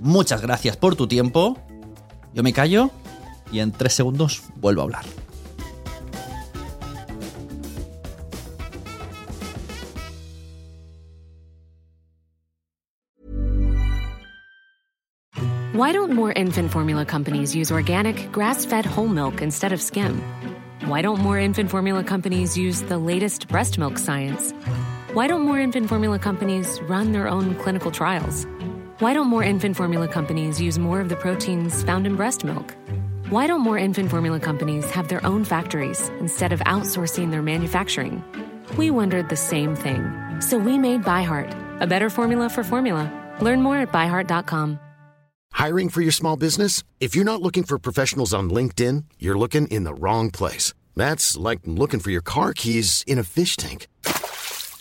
Muchas gracias por tu tiempo. Yo me callo y en tres segundos vuelvo a hablar. Why don't more infant formula companies use organic, grass fed whole milk instead of skim? Why don't more infant formula companies use the latest breast milk science? Why don't more infant formula companies run their own clinical trials? Why don't more infant formula companies use more of the proteins found in breast milk? Why don't more infant formula companies have their own factories instead of outsourcing their manufacturing? We wondered the same thing. So we made ByHeart, a better formula for formula. Learn more at byheart.com. Hiring for your small business? If you're not looking for professionals on LinkedIn, you're looking in the wrong place. That's like looking for your car keys in a fish tank.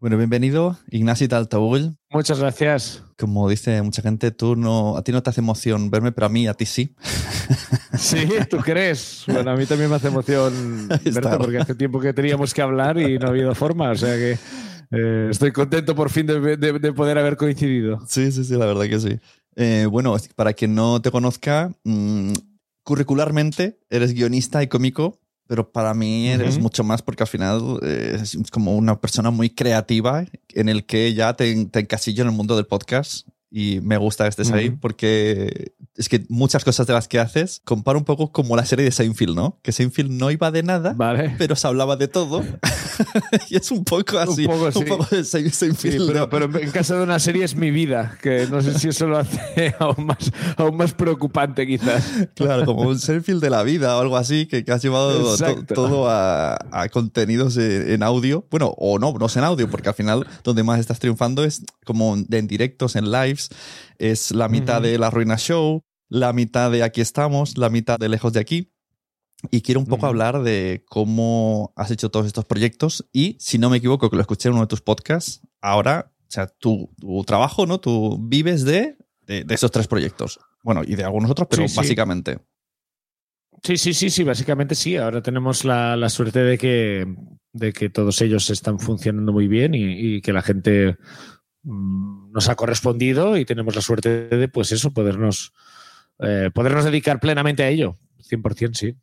Bueno, bienvenido, Ignacio Taltabull. Muchas gracias. Como dice mucha gente, tú no, a ti no te hace emoción verme, pero a mí, a ti sí. Sí, ¿tú crees? Bueno, a mí también me hace emoción verte porque hace tiempo que teníamos que hablar y no ha habido forma, o sea que eh, estoy contento por fin de, de, de, poder haber coincidido. Sí, sí, sí, la verdad que sí. Eh, bueno, para quien no te conozca, mmm, curricularmente eres guionista y cómico, pero para mí eres uh -huh. mucho más porque al final eh, es como una persona muy creativa en el que ya te, te encasillo en el mundo del podcast y me gusta que estés uh -huh. ahí porque es que muchas cosas de las que haces comparo un poco como la serie de Seinfeld, ¿no? Que Seinfeld no iba de nada, vale. pero se hablaba de todo. y es un poco así. Un poco, sí. un poco de Seinfeld. Sí, pero, pero, en caso de una serie es mi vida, que no sé si eso lo hace aún más, aún más preocupante quizás. Claro, como un Seinfeld de la vida o algo así, que, que has llevado to, todo a, a contenidos en audio. Bueno, o no, no es en audio, porque al final donde más estás triunfando es como en directos, en lives. Es la mitad uh -huh. de La Ruina Show, la mitad de Aquí estamos, la mitad de Lejos de aquí. Y quiero un poco uh -huh. hablar de cómo has hecho todos estos proyectos y, si no me equivoco, que lo escuché en uno de tus podcasts, ahora, o sea, tu, tu trabajo, ¿no? Tú vives de, de, de, esos tres proyectos. Bueno, y de algunos otros, pero sí, básicamente. Sí, sí, sí, sí, básicamente sí. Ahora tenemos la, la suerte de que, de que todos ellos están funcionando muy bien y, y que la gente nos ha correspondido y tenemos la suerte de, pues eso, podernos, eh, podernos dedicar plenamente a ello. 100% sí.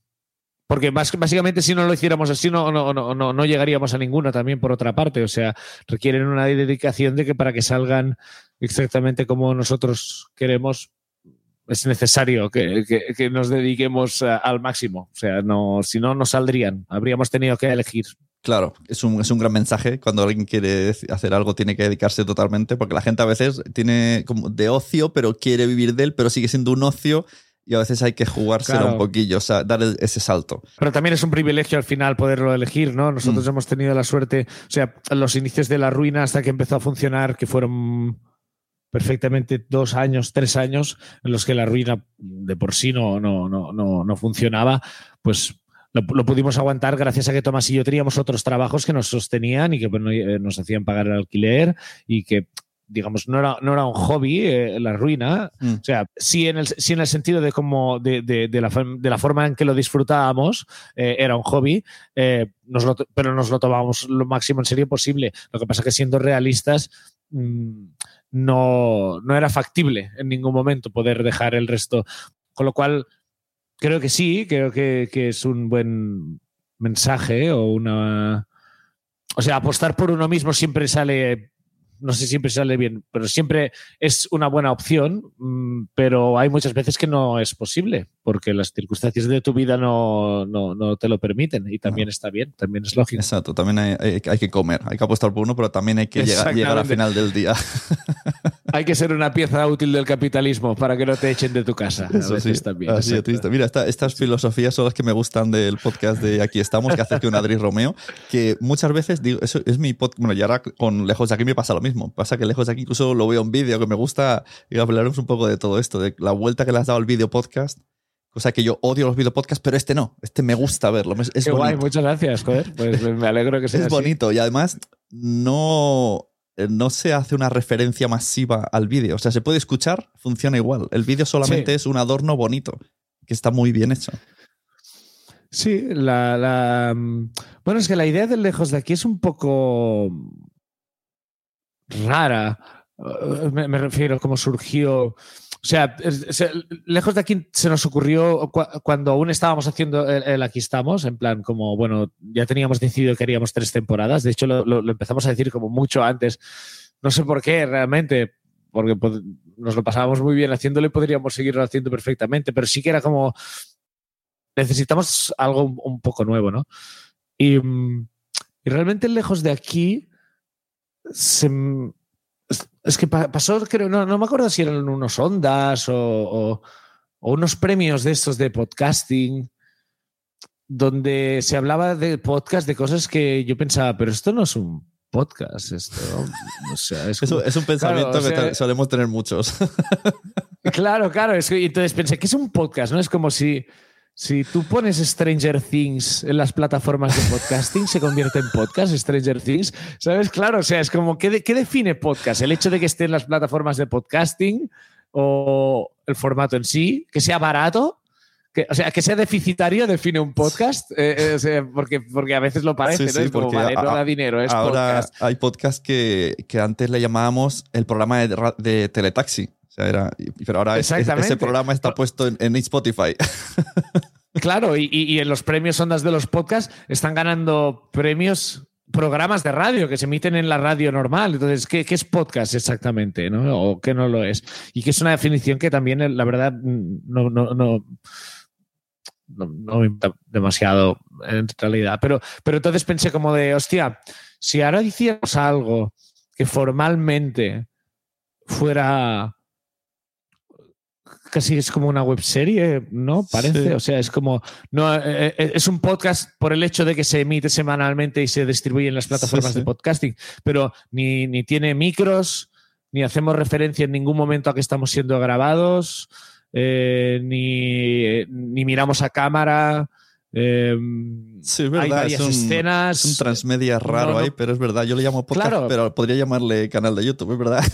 Porque básicamente si no lo hiciéramos así no, no, no, no, llegaríamos a ninguna también por otra parte. O sea, requieren una dedicación de que para que salgan exactamente como nosotros queremos es necesario que, que, nos dediquemos a, al máximo. O sea, no, si no, no saldrían. Habríamos tenido que elegir. Claro, es un, es un gran mensaje. Cuando alguien quiere hacer algo, tiene que dedicarse totalmente, porque la gente a veces tiene como de ocio, pero quiere vivir de él, pero sigue siendo un ocio y a veces hay que jugárselo claro. un poquillo, o sea, dar ese salto. Pero también es un privilegio al final poderlo elegir, ¿no? Nosotros mm. hemos tenido la suerte, o sea, los inicios de la ruina hasta que empezó a funcionar, que fueron perfectamente dos años, tres años, en los que la ruina de por sí no, no, no, no, no funcionaba, pues lo, lo, pudimos aguantar gracias a que Tomás y yo teníamos otros trabajos que nos sostenían y que bueno, nos hacían pagar el alquiler y que digamos, no era, no era un hobby, eh, la ruina. Mm. O sea, sí en el, sí en el sentido de, como de, de- de la, de la forma en que lo disfrutábamos, eh, era un hobby, eh, nos lo pero nos lo tomábamos lo máximo en serio posible. Lo que pasa que siendo realistas, mm, no, no era factible en ningún momento poder dejar el resto. Con lo cual, creo que sí, creo que, que es un buen mensaje o una... O sea, apostar por uno mismo siempre sale, no sé, siempre sale bien, pero siempre es una buena opción, mm, pero hay muchas veces que no es posible, porque las circunstancias de tu vida no, no, no te lo permiten y también está bien, también es lógico. Exacto, también hay, hay- hay que comer, hay que apostar por uno, pero también hay que llegar, llegar al final del día. Hay que ser una pieza útil del capitalismo para que no te echen de tu casa. Eso sí, también. así triste. Mira, esta- estas filosofías son las que me gustan del podcast de Aquí estamos, que hace que un Adri Romeo, que muchas veces digo, eso es mi podcast, bueno, y ahora con Lejos de aquí me pasa lo mismo. Pasa que Lejos de aquí incluso lo veo en vídeo, que me gusta, y hablaremos un poco de todo esto, de la vuelta que le has dado al vídeo podcast. Cosa que yo odio los video podcasts, pero este no. Este me gusta verlo. Es, Qué guay, muchas gracias, joder. Pues me alegro que sea Es así. bonito y además no, no se hace una referencia masiva al vídeo. O sea, se puede escuchar, funciona igual. El vídeo solamente Sí. es un adorno bonito, que está muy bien hecho. Sí, la, la- mm, Bueno, es que la idea de lejos de aquí es un poco rara. Eh, Me, me refiero cómo surgió. O sea, lejos de aquí se nos ocurrió cua- cuando aún estábamos haciendo el, Aquí estamos, en plan, como, bueno, ya teníamos decidido que haríamos tres temporadas. De hecho, lo, empezamos a decir como mucho antes. No sé por qué realmente, porque nos lo pasábamos muy bien haciéndolo y podríamos seguirlo haciendo perfectamente, pero sí que era como necesitamos algo un, poco nuevo, ¿no? Y, mm, y realmente lejos de aquí, se es, que pa- pasó, creo, no, no me acuerdo si eran unos ondas o, o- o unos premios de estos de podcasting, donde se hablaba de podcast, de cosas que yo pensaba, pero esto no es un podcast, esto, o sea, es Eso como- es un pensamiento Claro, que sea- solemos tener muchos. Claro, claro. Es que, entonces pensé que es un podcast, ¿no? Es como si, si tú pones Stranger Things en las plataformas de podcasting, se convierte en podcast, Stranger Things. ¿Sabes? Claro, o sea, es como, ¿qué, de- qué define podcast? ¿El hecho de que esté en las plataformas de podcasting o el formato en sí? ¿Que sea barato? Que, o sea, que sea deficitario define un podcast, Eh, eh, o sea, porque, porque a veces lo parece, Sí, ¿no? sí, Es como, vale, no da dinero, es Ahora podcast. hay podcasts que, que antes le llamábamos el programa de, ra- de Teletaxi. Sea, era, pero ahora es- es- Exactamente. ese programa está puesto en, en Spotify. Claro, y, y- en los premios ondas de los podcasts están ganando premios programas de radio que se emiten en la radio normal. Entonces, ¿qué, qué es podcast exactamente? ¿no? ¿O qué no lo es? Y que es una definición que también, eh, la verdad, no, no, no, no, no me importa demasiado en realidad. Pero, pero entonces pensé como de, hostia, si ahora hiciéramos algo que formalmente fuera casi es como una webserie, ¿no? Parece, Sí. o sea, es como no eh, eh, es un podcast por el hecho de que se emite semanalmente y se distribuye en las plataformas sí. de podcasting, pero ni, ni tiene micros, ni hacemos referencia en ningún momento a que estamos siendo grabados, eh, ni, ni miramos a cámara. Eh, Sí, es hay verdad. varias es un, escenas. es un transmedia raro No, no. ahí, pero es verdad. Yo le llamo podcast, Claro. pero podría llamarle canal de YouTube, es verdad.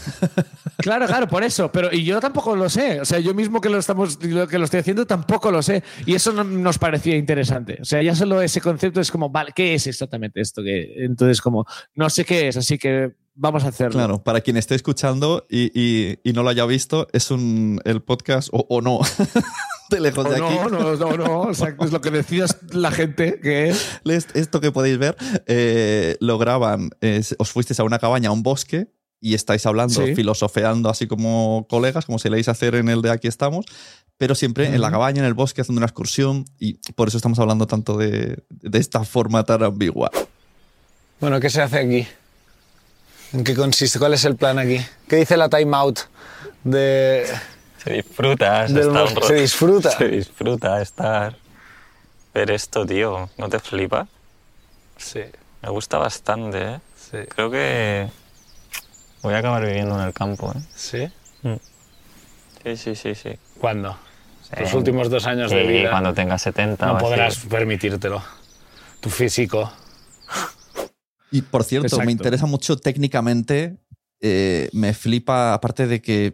Claro, claro, por eso. Pero y yo tampoco lo sé. O sea, yo mismo que lo estamos, que lo estoy haciendo tampoco lo sé. Y eso no- nos parecía interesante. O sea, ya solo ese concepto es como, vale, ¿qué es exactamente esto? Que entonces como no sé qué es, así que vamos a hacerlo. Claro, para quien esté escuchando y, y- y no lo haya visto, es un el podcast o, o no. lejos de aquí. no, no, no, no. Exacto, es lo que decidas la gente que es. Esto que podéis ver, eh, lo graban, eh, os fuisteis a una cabaña, a un bosque, y estáis hablando, Sí. filosofeando así como colegas, como se leéis hacer en el de Aquí estamos, pero siempre en la cabaña, en el bosque, haciendo una excursión, y por eso estamos hablando tanto de, de esta forma tan ambigua. Bueno, ¿qué se hace aquí? ¿En qué consiste? ¿Cuál es el plan aquí? ¿Qué dice la timeout de Se disfruta, se, del está mo- un ro- se disfruta? Se disfruta estar. Ver esto, tío. ¿No te flipa? Sí, Me gusta bastante, ¿eh? sí, Creo que voy a acabar viviendo en el campo, ¿eh? sí. Sí, sí, sí, sí. ¿Cuándo? Sí. Los últimos dos años de Sí, vida. cuando tenga 70. no podrás permitírtelo. Tu físico. Y por cierto, me interesa mucho técnicamente eh, me flipa, aparte de que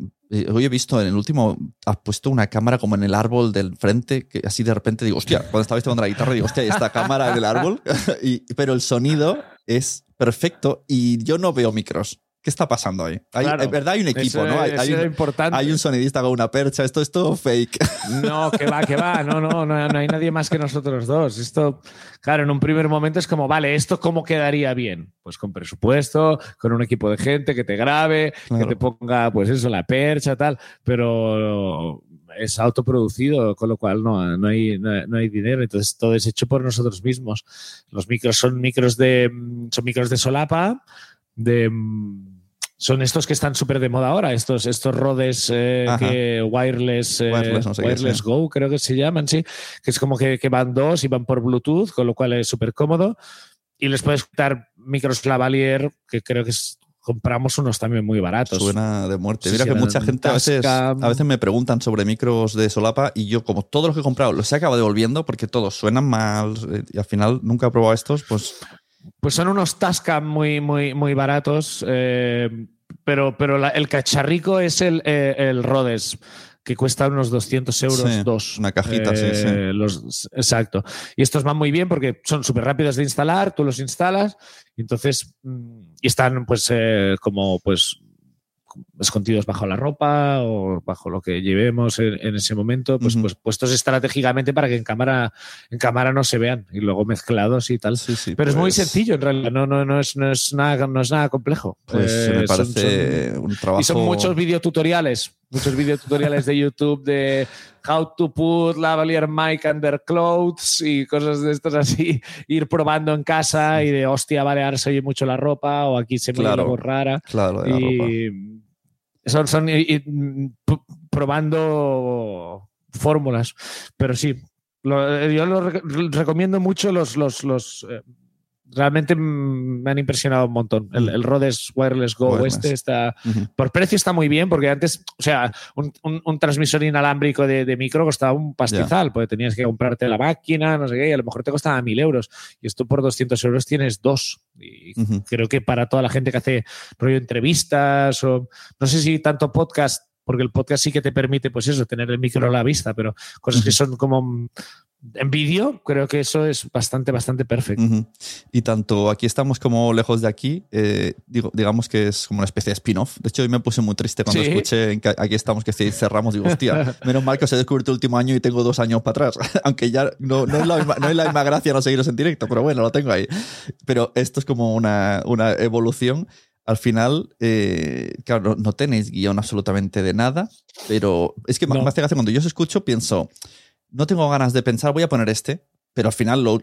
hoy he visto en el último, has puesto una cámara como en el árbol del frente, que así de repente digo, hostia, cuando estabais tocando la guitarra, digo, hostia, hay esta cámara en el árbol, y, pero el sonido es perfecto y yo no veo micros. ¿Qué está pasando ahí? Hay, Claro. en verdad hay un equipo, Eso ¿no? Hay, un, importante. hay un sonidista con una percha, esto es todo fake. No, que va, que va. No, no, no, no hay nadie más que nosotros dos. Esto, claro, en un primer momento es como, vale, ¿esto cómo quedaría bien? Pues con presupuesto, con un equipo de gente que te grabe, Claro. que te ponga, pues eso, la percha, tal, pero es autoproducido, con lo cual no, no, hay, no, no hay dinero. Entonces todo es hecho por nosotros mismos. Los micros son micros de, son micros de solapa, de... Son estos que están súper de moda ahora, estos, estos rodes eh, que wireless, eh, Wireless, no sé qué, wireless sí. Go, creo que se llaman, sí, que es como que, que van dos y van por Bluetooth, con lo cual es súper cómodo. Y les puedes quitar micros Lavalier, que creo que es- compramos unos también muy baratos. Suena de muerte. Mira sí, que mucha gente a veces, a veces me preguntan sobre micros de solapa y yo, como todos los que he comprado, los he acabado devolviendo porque todos suenan mal eh, y al final nunca he probado estos, pues Pues son unos Tascam muy, muy, muy baratos, eh, pero, pero la- el cacharrico es el, eh, el Rhodes, que cuesta unos 200 euros Sí, dos. una cajita, sí, sí. los- exacto. Y estos van muy bien porque son súper rápidos de instalar, tú los instalas, y entonces, mm, y están pues eh, como pues escondidos bajo la ropa o bajo lo que llevemos en, en ese momento, pues, pues puestos estratégicamente para que en cámara, en cámara no se vean y luego mezclados y tal. sí, sí. Pero es muy pues- sencillo en realidad, no, no, no, es, no, es, nada, no es nada complejo. Pues Eh, me son- parece son- un trabajo. y son muchos videotutoriales, muchos videotutoriales de YouTube de how to put lavalier mic under clothes y cosas de estos así, ir probando en casa y de hostia, vale, ahora se oye mucho la ropa o aquí se me Claro. algo rara. Claro, de la ropa. Son, son y- mm, probando fórmulas. Pero sí, lo- yo lo rec- recomiendo mucho los, los, los eh, realmente mm, me han impresionado un montón. El, el Rhodes Wireless Go Wireless. este está por precio está muy bien porque antes, o sea, un, un- un transmisor inalámbrico de, de micro costaba un pastizal, porque tenías que comprarte la máquina, no sé qué, y a lo mejor te costaba mil euros. Y esto por 200 euros tienes dos. Y creo que para toda la gente que hace rollo entrevistas o no sé si tanto podcast, porque el podcast sí que te permite, pues eso, tener el micro a la vista, pero cosas que son como mm, en vídeo, creo que eso es bastante, bastante perfecto. Ujú. Y tanto aquí estamos como lejos de aquí, eh, digo, digamos que es como una especie de spin-off. De hecho, hoy me puse muy triste cuando Sí. escuché en que aquí estamos que cerramos. Digo, hostia, menos mal que os he descubierto el último año y tengo dos años para atrás. Aunque ya no, no, es la misma, no es la misma gracia no seguiros en directo, pero bueno, lo tengo ahí. Pero esto es como una, una evolución. Al final, eh, claro, no, no tenéis guion absolutamente de nada, pero es que No. me hace gracia cuando yo os escucho, pienso, no tengo ganas de pensar, voy a poner este, pero al final lo,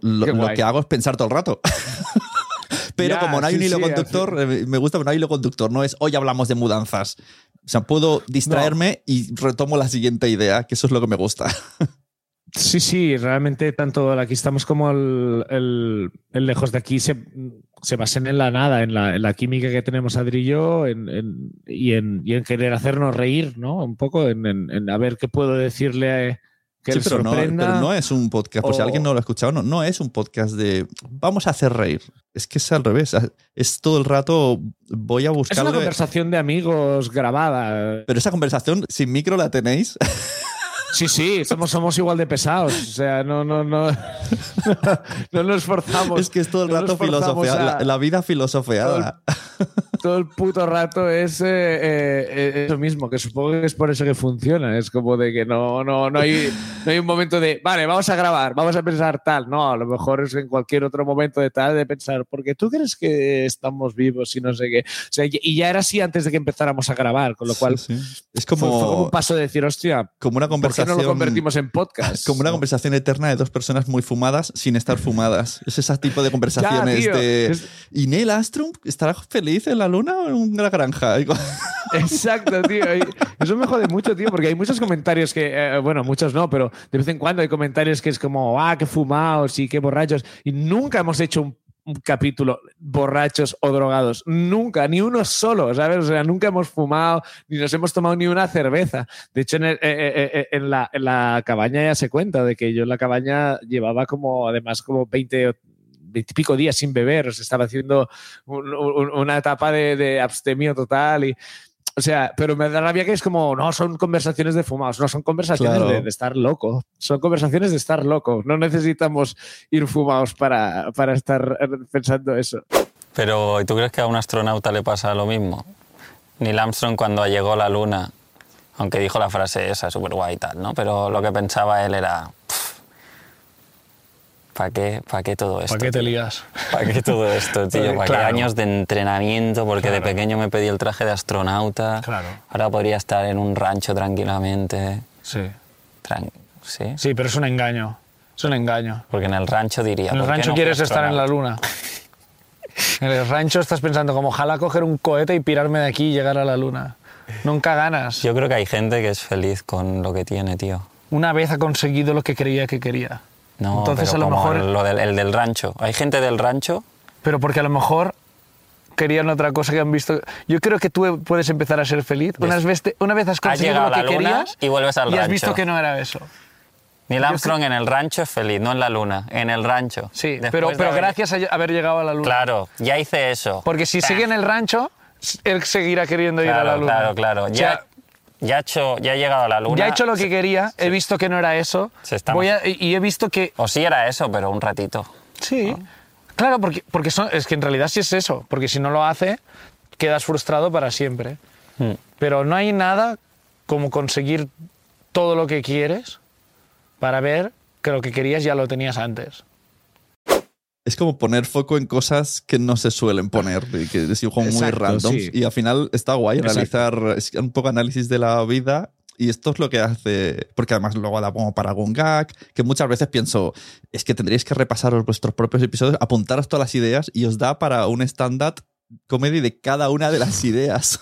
que hago es pensar todo el rato. pero Ya, como no hay sí, un hilo sí, conductor, eh, me gusta que no hay hilo conductor, no es hoy hablamos de mudanzas. O sea, puedo distraerme y retomo la siguiente idea, que eso es lo que me gusta. Sí, sí, realmente tanto el aquí estamos como el, el- el lejos de aquí se, se basan en la nada, en la, en la química que tenemos Adri y yo en- en- y, en, y en querer hacernos reír, ¿no? Un poco, en, a ver qué puedo decirle a- que Sí, pero, no, pero no es un podcast, por si o- alguien no lo ha escuchado, no, no es un podcast de vamos a hacer reír. Es que es al revés. Es todo el rato voy a es una conversación de amigos grabada. Pero esa conversación sin micro la tenéis. Sí, sí, somos, somos igual de pesados. O sea, no, no, no, no nos esforzamos. es que es todo el rato forzamos a- La, la vida filosofeada. Todo el puto rato es eh, eh, eh, eso mismo, que supongo que es por eso que funciona. Es como de que no, no, no, hay, no hay un momento de, vale, vamos a grabar, vamos a pensar tal. No, a lo mejor es en cualquier otro momento de tal de pensar, porque tú crees que estamos vivos y no sé qué. O sea, y- ya era así antes de que empezáramos a grabar, con lo cual Sí, sí. Es fue, fue como como, un paso de decir, hostia, como una ¿por qué conversación. no lo convertimos en podcast? Como una No. conversación eterna de dos personas muy fumadas sin estar fumadas. Es ese tipo de conversaciones tío, de. es- ¿Y Neil Armstrong estará feliz en la luna o en una granja? Exacto, tío. Eso me jode mucho, tío, porque hay muchos comentarios que, eh, bueno, muchos no, pero de vez en cuando hay comentarios que es como, ah, qué fumados y qué borrachos. Y nunca hemos hecho un, capítulo borrachos o drogados. Nunca, ni uno solo, ¿sabes? O sea, nunca hemos fumado, ni nos hemos tomado ni una cerveza. De hecho, en, eh, eh, eh, en la, en la cabaña ya se cuenta de que yo en la cabaña llevaba como, además, como 20 o veintipico días sin beber, o sea, estaba haciendo un- un- una etapa de, de abstemio total y... O sea, pero me da rabia que es como, no, son conversaciones de fumados, no, son conversaciones Claro. de, de estar loco, son conversaciones de estar loco, no necesitamos ir fumados para, para estar pensando eso. Pero ¿y tú crees que a un astronauta le pasa lo mismo? Neil Armstrong cuando llegó a la Luna, aunque dijo la frase esa, súper guay y tal, ¿no? Pero lo que pensaba él era, ¿para qué, ¿para qué todo esto? ¿Para qué te lías? ¿Para qué todo esto, tío? ¿Para qué Claro. años de entrenamiento? Porque de pequeño me pedí el traje de astronauta. Claro. Ahora podría estar en un rancho tranquilamente. Sí. Tran- ¿Sí? Sí, pero es un engaño. Es un engaño. Porque en el rancho diría... En el ¿por qué rancho no quieres estar en la luna. En el rancho estás pensando como ojalá coger un cohete y pirarme de aquí y llegar a la luna. Nunca ganas. Yo creo que hay gente que es feliz con lo que tiene, tío. Una vez ha conseguido lo que creía que quería. No, Entonces pero a lo como mejor... lo del, el del rancho. Hay gente del rancho Pero porque a lo mejor querían otra cosa que han visto. Yo creo que tú puedes empezar a ser feliz. Una vez, te- una vez has conseguido lo que la luna querías y vuelves al y has rancho. visto que no era eso. Neil Armstrong en el rancho es feliz, no en la luna, en el rancho. Sí, Después pero, de pero haber- gracias a haber llegado a la luna. Claro, ya hice eso. Porque si Pa. sigue en el rancho, él seguirá queriendo ir a la luna. claro, claro. Ya, ya, he hecho, ya he llegado a la luna. ya he hecho lo que quería, he visto que no era eso. Voy a- y he visto que O sí era eso, pero un ratito. Sí. Claro, porque, porque son- es que en realidad sí es eso. Porque si no lo hace, quedas frustrado para siempre. Mm. Pero no hay nada como conseguir todo lo que quieres para ver que lo que querías ya lo tenías antes. Es como poner foco en cosas que no se suelen poner, y que es como muy Exacto, random. sí. Y al final está guay Exacto. realizar es un poco análisis de la vida. Y esto es lo que hace, porque además luego da como para algún gag, que muchas veces pienso, es que tendríais que repasaros vuestros propios episodios, apuntaros todas las ideas y os da para un stand-up comedy de cada una de las ideas.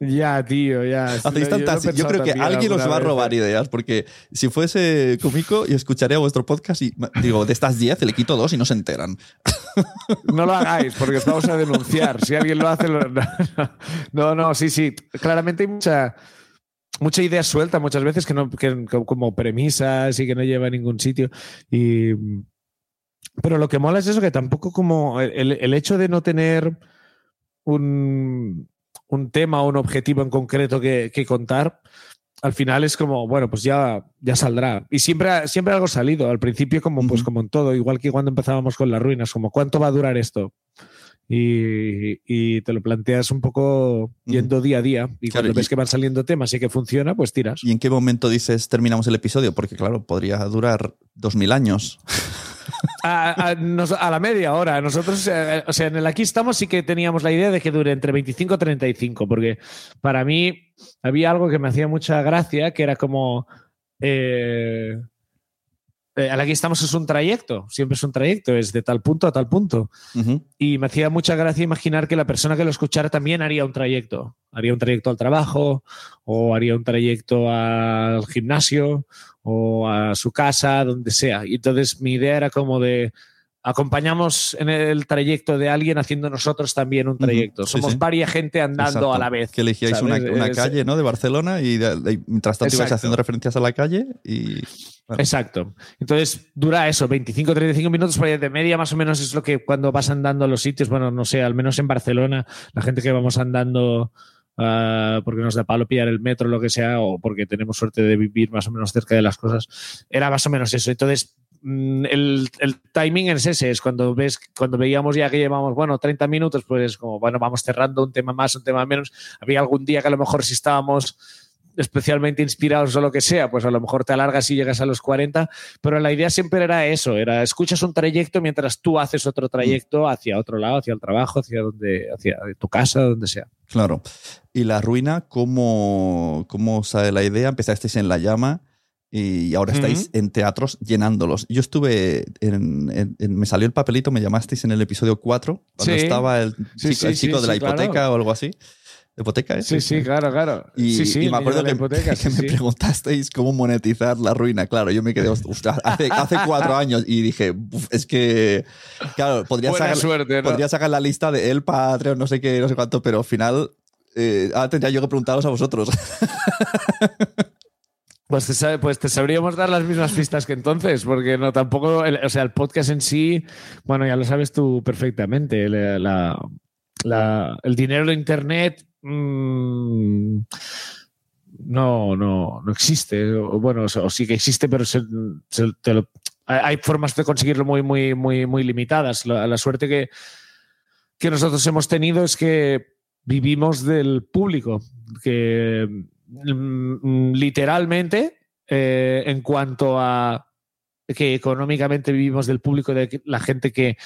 Ya, tío, ya. Hacéis tantas. Yo, creo que alguien os va a robar ideas, porque si fuese cómico y escucharía vuestro podcast y digo, de estas 10 le quito dos y no se enteran. No lo hagáis, porque os vamos a denunciar. Si alguien lo hace, lo- no, no, no, no, sí, sí. Claramente hay mucha, mucha idea suelta muchas veces que no, que, como premisas y que no lleva a ningún sitio. Y, pero lo que mola es eso, que tampoco como el, el hecho de no tener un, un tema o un objetivo en concreto que, que contar, al final es como, bueno, pues ya, ya saldrá. Y siempre, siempre algo ha salido. Al principio, como, pues como en todo, igual que cuando empezábamos con las ruinas, como cuánto va a durar esto. Y, y te lo planteas un poco yendo día a día. Y Claro, cuando y- ves que van saliendo temas y que funciona, pues tiras. ¿Y en qué momento dices terminamos el episodio? Porque claro, podría durar 2000 años. A, a- la media hora. Nosotros, eh, o sea, en el aquí estamos sí que teníamos la idea de que dure entre 25 y 35, porque para mí había algo que me hacía mucha gracia, que era como... Eh, eh, estamos es un trayecto, siempre es un trayecto, es de tal punto a tal punto. Y me hacía mucha gracia imaginar que la persona que lo escuchara también haría un trayecto. Haría un trayecto al trabajo, o haría un trayecto al gimnasio, o a su casa, donde sea. Y entonces mi idea era como de acompañamos en el trayecto de alguien haciendo nosotros también un trayecto. Sí, Somos sí. varias gente andando Exacto. a la vez. Que elegíais una, calle ¿no? de Barcelona y mientras tanto ibais Exacto. haciendo referencias a la calle y... bueno, Exacto. Entonces dura eso, 25-35 minutos, porque de media más o menos es lo que cuando vas andando a los sitios, bueno, no sé, al menos en Barcelona, la gente que vamos andando ah, porque nos da palo pillar el metro, lo que sea, o porque tenemos suerte de vivir más o menos cerca de las cosas, era más o menos eso. Entonces, el, el timing es ese, es cuando ves, cuando veíamos ya que llevamos, bueno, 30 minutos, pues como, bueno, vamos cerrando un tema más, un tema menos. Había algún día que a lo mejor si estábamos especialmente inspirados o lo que sea, pues a lo mejor te alargas y llegas a los 40, pero la idea siempre era eso, era escuchas un trayecto mientras tú haces otro trayecto hacia otro lado, hacia el trabajo, hacia donde, hacia tu casa, donde sea. Claro. Y la ruina, ¿cómo, cómo sale la idea? Empezasteis en La Llama y ahora estáis en teatros llenándolos. Yo estuve, en, en- en- me salió el papelito, me llamasteis en el episodio 4, cuando Sí. estaba el Sí, chico, sí, el chico sí, de la sí, claro. hipoteca o algo así. ¿Hipoteca es? Sí, sí, claro, claro. Y, sí, sí, y me acuerdo que, hipoteca, que sí, me sí. preguntasteis cómo monetizar la ruina. Claro, yo me quedé, ostras, hace, hace cuatro años y dije, "Uf, es que, claro, podría sacar, suerte, ¿no? podría sacar la lista de el Patreon, no sé qué, no sé cuánto, pero al final eh, ahora tendría yo que preguntaros a vosotros. Pues te, pues te sabríamos dar las mismas pistas que entonces, porque no tampoco, el- o sea, el podcast en sí, bueno, ya lo sabes tú perfectamente, el dinero de Internet mm, no, no, no existe, bueno, o, sí que existe, pero hay, formas de conseguirlo muy, muy, muy, muy limitadas. La, suerte que, que nosotros hemos tenido es que vivimos del público, que literalmente, eh, en cuanto a que económicamente vivimos del público, de la gente que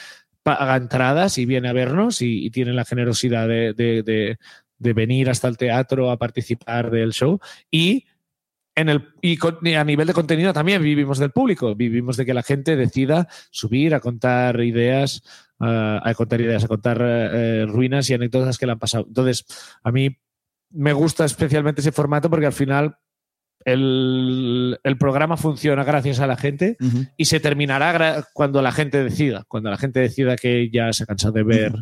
paga entradas y viene a vernos y, tiene la generosidad de, venir hasta el teatro a participar del show y en el y, con- a nivel de contenido también vivimos del público, vivimos de que la gente decida subir a contar ideas, ah, a contar ideas, a contar eh, ruinas y anécdotas que le han pasado. Entonces, a mí me gusta especialmente ese formato porque al final el, el programa funciona gracias a la gente y se terminará cuando la gente decida, cuando la gente decida que ya se ha cansado de ver.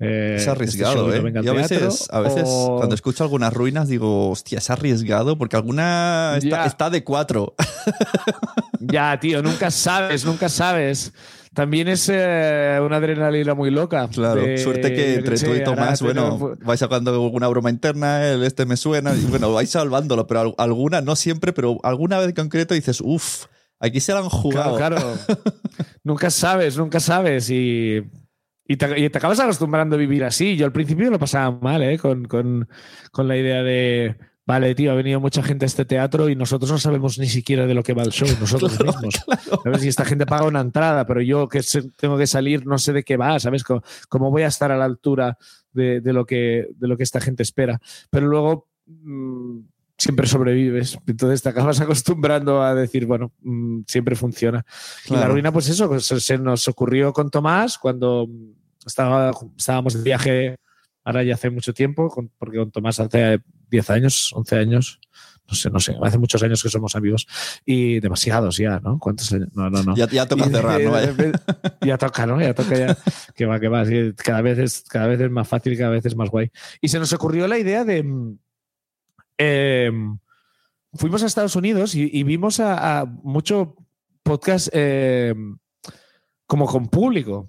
eh, Es este arriesgado, ¿eh? Yo a veces, a veces o- cuando escucho algunas ruinas digo, hostia, es arriesgado porque alguna está de cuatro. Ya, tío, nunca sabes, nunca sabes. También es eh, una adrenalina muy loca. Claro, de, suerte que entre tú y Tomás, bueno, tenemos- vais sacando alguna broma interna, el este me suena, y bueno, vais salvándolo, pero al- alguna, no siempre, pero alguna vez en concreto dices, uff, aquí se la han jugado. Claro, claro. nunca sabes, nunca sabes. Y, y, te, y te acabas acostumbrando a vivir así. Yo al principio lo pasaba mal, ¿eh? Con, con, con la idea de. Vale, tío, ha venido mucha gente a este teatro y nosotros no sabemos ni siquiera de lo que va el show, nosotros mismos. ¿Sabes? Y esta gente paga una entrada, pero yo que tengo que salir no sé de qué va, ¿sabes? ¿Cómo, cómo voy a estar a la altura de, de lo que, de lo que esta gente espera? Pero luego mm, siempre sobrevives. Entonces te acabas acostumbrando a decir, bueno, mm, siempre funciona. Y la Claro. ruina, pues eso, pues se, se nos ocurrió con Tomás cuando estaba, estábamos de viaje, ahora ya hace mucho tiempo, con- porque con Tomás hace 10 años, 11 años, no sé, no sé, hace muchos años que somos amigos y demasiados ya, ¿no? ¿Cuántos años? No, no, no. Ya, ya toca Y- cerrar, ¿no? Ya toca, ¿no? Ya toca ya. Que va, que va. sí, cada, vez es, cada vez es más fácil, cada vez es más guay. Y se nos ocurrió la idea de. em, fuimos a Estados Unidos y, y vimos a, a mucho podcast em, como con público,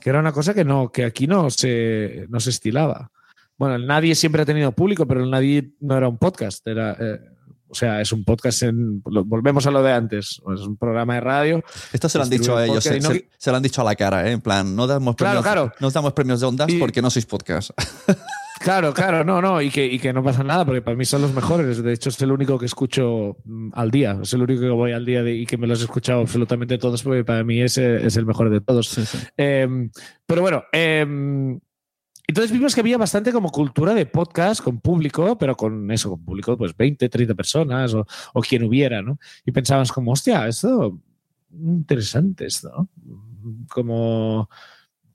que era una cosa que no, que aquí no se, no se estilaba. Bueno, el Nadie siempre ha tenido público, pero el Nadie no era un podcast, era. eh, o sea, es un podcast en. Volvemos a lo de antes. Es un programa de radio Esto se lo han dicho a ellos, se, no se- se lo han dicho a la cara, ¿eh? En plan, no damos Claro, premios, claro. no os damos premios de ondas Y- porque no sois podcast. Claro, claro, no, no, y que, y que no pasa nada, porque para mí son los mejores. De hecho, es el único que escucho mm, al día, es el único que voy al día de- y que me los he escuchado absolutamente todos, porque para mí ese es el mejor de todos. Sí, sí. Eh, pero bueno, eh, entonces vimos que había bastante como cultura de podcast con público, pero con eso, con público, pues 20, 30 personas o, quien hubiera, ¿no? Y pensabas como, hostia, esto, interesante esto. Como,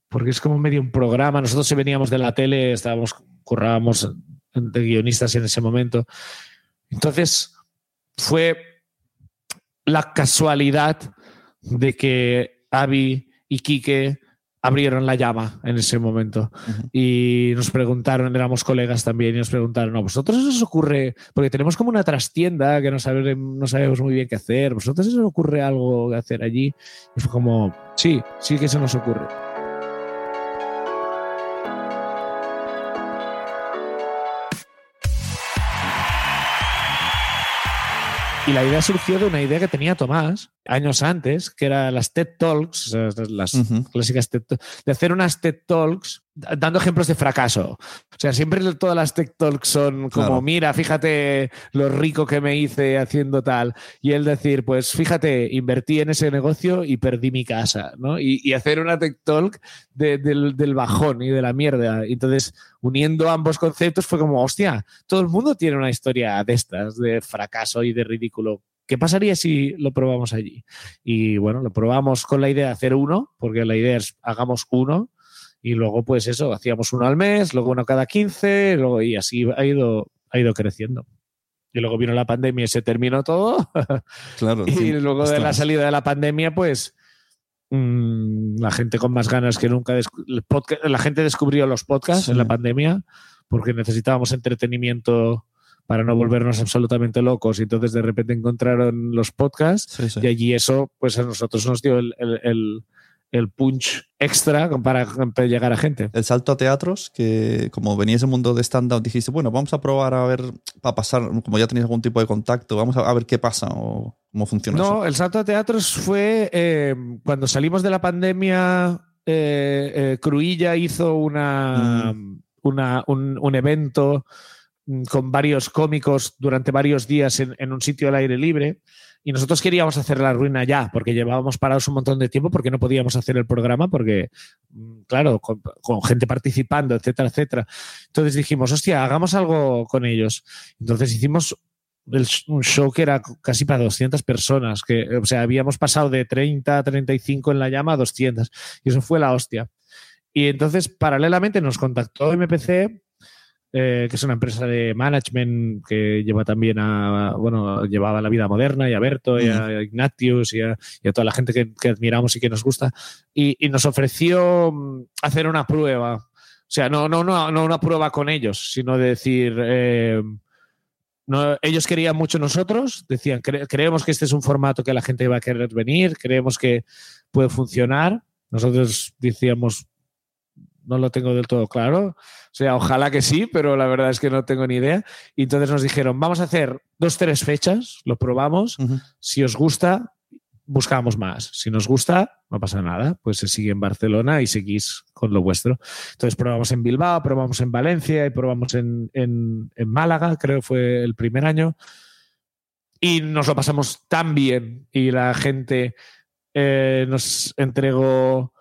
porque es como medio un programa, nosotros si veníamos de la tele, estábamos, currábamos de guionistas en ese momento. Entonces, fue la casualidad de que Avi y Quique abrieron la llama en ese momento y nos preguntaron, éramos colegas también, y nos preguntaron, ¿a vosotros eso os ocurre? Porque tenemos como una trastienda que no, sabe- no sabemos muy bien qué hacer, ¿vosotros eso os ocurre algo que hacer allí? Y fue como, sí, sí que se nos ocurre. Y la idea surgió de una idea que tenía Tomás años antes, que era las TED Talks, las clásicas TED Talks, de hacer unas TED Talks dando ejemplos de fracaso. O sea, siempre todas las TED Talks son como, Claro. mira, fíjate lo rico que me hice haciendo tal. Y él decir, pues fíjate, invertí en ese negocio y perdí mi casa, ¿no? Y, y hacer una TED Talk de- del, del bajón y de la mierda. Entonces, uniendo ambos conceptos fue como, hostia, todo el mundo tiene una historia de estas, de fracaso y de ridículo. ¿Qué pasaría si lo probamos allí? Y bueno, lo probamos con la idea de hacer uno, porque la idea es hagamos uno y luego pues eso, hacíamos uno al mes, luego uno cada 15, luego, y así ha ido, ha ido creciendo. Y luego vino la pandemia y se terminó todo. Claro. y sí. luego de la salida de la pandemia, pues mm, la gente con más ganas que nunca, la gente descubrió los podcasts Sí. en la pandemia porque necesitábamos entretenimiento para no volvernos absolutamente locos. Y entonces de repente encontraron los podcasts Sí, sí. y allí eso, pues a nosotros nos dio el, el- el- el punch extra para, para llegar a gente. El salto a teatros, que como venías del mundo de stand-up, dijiste, bueno, vamos a probar a ver, para pasar, como ya tenías algún tipo de contacto, vamos a, a ver qué pasa o cómo funciona eso. No, el salto a teatros fue eh, cuando salimos de la pandemia. eh, eh, Cruilla hizo una, una- un, un evento mm, con varios cómicos durante varios días en, un sitio al aire libre. Y nosotros queríamos hacer la ruina ya, porque llevábamos parados un montón de tiempo, porque no podíamos hacer el programa, porque, mm, claro, con, gente participando, etcétera, etcétera. Entonces dijimos, hostia, hagamos algo con ellos. Entonces hicimos el un show que era casi para 200 personas, que, o sea, habíamos pasado de 30 a 35 en la llama a 200, y eso fue la hostia. Y entonces, paralelamente, nos contactó MPC, eh, que es una empresa de management que lleva también a, bueno, llevaba la vida moderna y a Berto y a Ignatius y a, y a toda la gente que, que admiramos y que nos gusta, y, y nos ofreció mm, hacer una prueba. O sea, no, no, no, no una prueba con ellos, sino de decir, eh, no, ellos querían mucho nosotros, decían, "Cre- creemos que este es un formato que la gente va a querer venir, creemos que puede funcionar. Nosotros decíamos, no lo tengo del todo claro. O sea, ojalá que sí, pero la verdad es que no tengo ni idea. Y entonces nos dijeron, vamos a hacer dos, tres fechas, lo probamos. Si os gusta, buscamos más. Si nos gusta, no pasa nada. Pues se sigue en Barcelona y seguís con lo vuestro. Entonces probamos en Bilbao, probamos en Valencia y probamos en, en- en Málaga, creo que fue el primer año. Y nos lo pasamos tan bien y la gente eh, nos entregó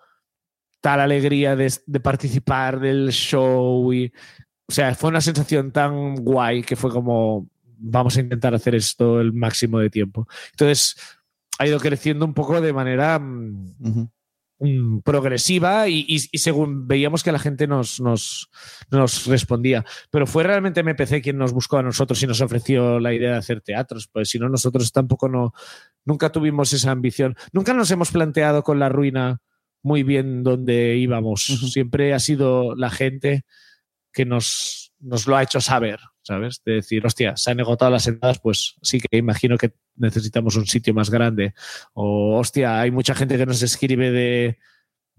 tal alegría de, de participar del show y o sea, fue una sensación tan guay que fue como vamos a intentar hacer esto el máximo de tiempo. Entonces ha ido creciendo un poco de manera mm, mm, progresiva y, y- y según veíamos que la gente nos, nos, nos respondía. Pero fue realmente MPC quien nos buscó a nosotros y nos ofreció la idea de hacer teatros, pues si no, nosotros tampoco no, nunca tuvimos esa ambición. Nunca nos hemos planteado con la ruina muy bien dónde íbamos. Siempre ha sido la gente que nos, nos lo ha hecho saber, ¿sabes? De decir, hostia, se han agotado las entradas, pues sí que imagino que necesitamos un sitio más grande. O, hostia, hay mucha gente que nos escribe de,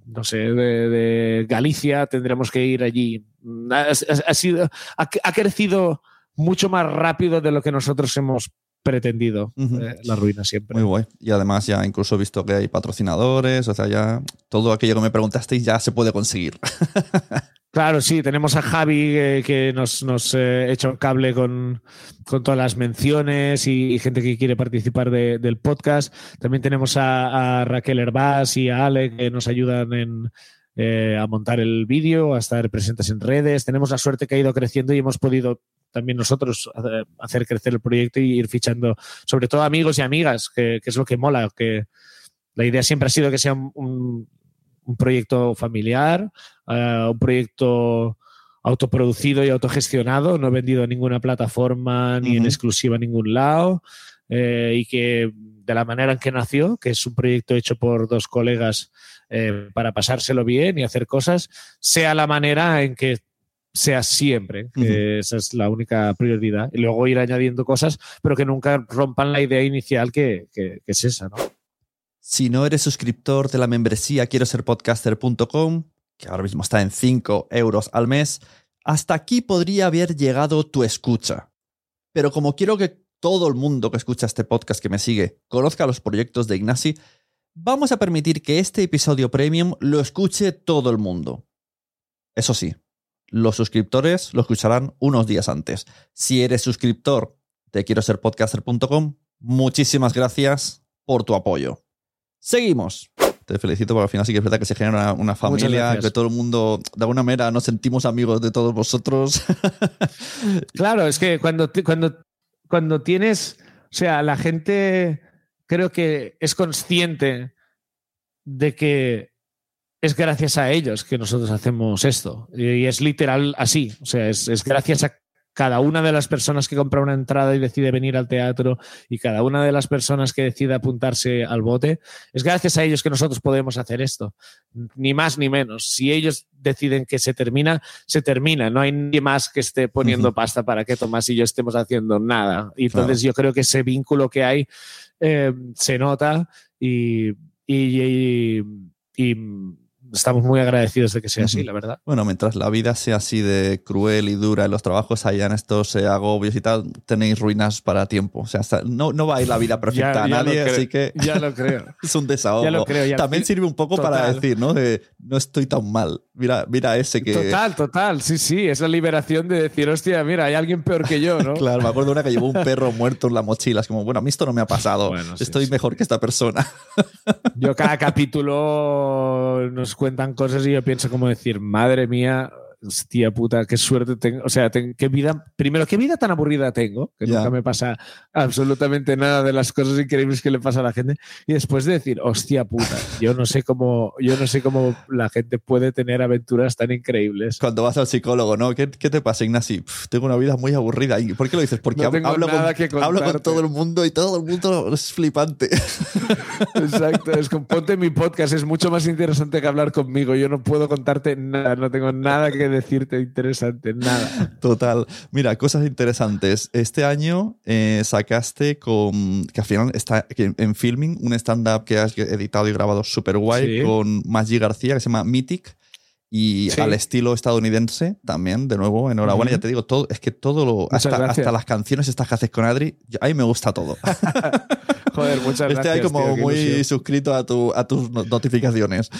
no sé, de, de Galicia, tendremos que ir allí. Ha, ha- ha sido, ha, ha crecido mucho más rápido de lo que nosotros hemos pretendido, eh, la ruina siempre. Muy guay. Y además ya incluso he visto que hay patrocinadores, o sea, ya todo aquello que me preguntasteis ya se puede conseguir. Claro, sí, tenemos a Javi eh, que nos, nos eh, echa un cable con, con todas las menciones y, y gente que quiere participar de- del podcast. También tenemos a, a Raquel Herbás y a Ale que nos ayudan en, eh, a montar el vídeo, a estar presentes en redes. Tenemos la suerte que ha ido creciendo y hemos podido también nosotros hacer crecer el proyecto y ir fichando, sobre todo amigos y amigas, que, que es lo que mola, que la idea siempre ha sido que sea un- proyecto familiar, eh, un proyecto autoproducido y autogestionado, no vendido a ninguna plataforma ni en exclusiva a ningún lado, eh, y que de la manera en que nació, que es un proyecto hecho por dos colegas eh, para pasárselo bien y hacer cosas, sea la manera en que sea siempre, esa es la única prioridad. Y luego ir añadiendo cosas, pero que nunca rompan la idea inicial que, que- que es esa, ¿no? Si no eres suscriptor de la membresía quiero ser podcaster.com, que ahora mismo está en 5 euros al mes, hasta aquí podría haber llegado tu escucha. Pero como quiero que todo el mundo que escucha este podcast que me sigue conozca los proyectos de Ignasi, vamos a permitir que este episodio premium lo escuche todo el mundo. Eso sí, los suscriptores lo escucharán unos días antes. Si eres suscriptor de quiero ser podcaster.com, muchísimas gracias por tu apoyo. Seguimos. Te felicito porque al final sí que es verdad que se genera una, una familia, que todo el mundo, de alguna manera, nos sentimos amigos de todos vosotros. Claro, es que cuando, cuando, cuando tienes, o sea, la gente creo que es consciente de que es gracias a ellos que nosotros hacemos esto. Y es literal así. O sea, es, es gracias a cada una de las personas que compra una entrada y decide venir al teatro y cada una de las personas que decide apuntarse al bote, es gracias a ellos que nosotros podemos hacer esto. Ni más ni menos. Si ellos deciden que se termina, se termina. No hay nadie más que esté poniendo pasta para que Tomás y yo estemos haciendo nada. Y entonces Claro. yo creo que ese vínculo que hay eh, se nota y, y- y- y estamos muy agradecidos de que sea así, la verdad. Bueno, mientras la vida sea así de cruel y dura y los trabajos hayan estos eh, agobios y tal, tenéis ruinas para tiempo. O sea, hasta- no, no va a ir la vida perfecta Ya- a nadie, creo, así que Ya lo creo. es un desahogo. Ya lo creo, ya- También sirve un poco para Total. decir, ¿no? De no estoy tan mal. Mira, mira ese que. Total, total. Sí, sí. Es la liberación de decir, hostia, mira, hay alguien peor que yo, ¿no? Claro, me acuerdo de una que llevó un perro muerto en la mochila. Es como, bueno, a mí esto no me ha pasado. Bueno, sí, Estoy sí. mejor que esta persona. Yo cada capítulo nos cuentan cosas y yo pienso como decir, madre mía, hostia puta, qué suerte tengo. O sea, ten- qué vida, primero, qué vida tan aburrida tengo, que nunca me pasa absolutamente nada de las cosas increíbles que le pasa a la gente. Y después de decir, hostia puta, yo no sé cómo, yo no sé cómo la gente puede tener aventuras tan increíbles. Cuando vas al psicólogo, ¿no? ¿Qué, qué te pasa, Ignacy? Pf, tengo una vida muy aburrida. ¿Y por qué lo dices? Porque No hab- tengo hablo, nada con, que hablo con contarte. todo el mundo y todo el mundo es flipante. Exacto, es como ponte mi podcast, es mucho más interesante que hablar conmigo. Yo no puedo contarte nada, no tengo nada que decirte interesante, nada. Total. Mira, cosas interesantes. Este año eh, sacaste con. que al final está en filming un stand-up que has editado y grabado súper guay Sí. con Maggi García que se llama Mythic. Y Sí. al estilo estadounidense también, de nuevo, enhorabuena. Ujú. Ya te digo, todo, es que todo lo. Hasta, hasta las canciones estas que haces con Adri, a mí me gusta todo. Joder, muchas Estoy gracias. ahí como tío, muy ilusión. suscrito a, tu, a tus no- notificaciones.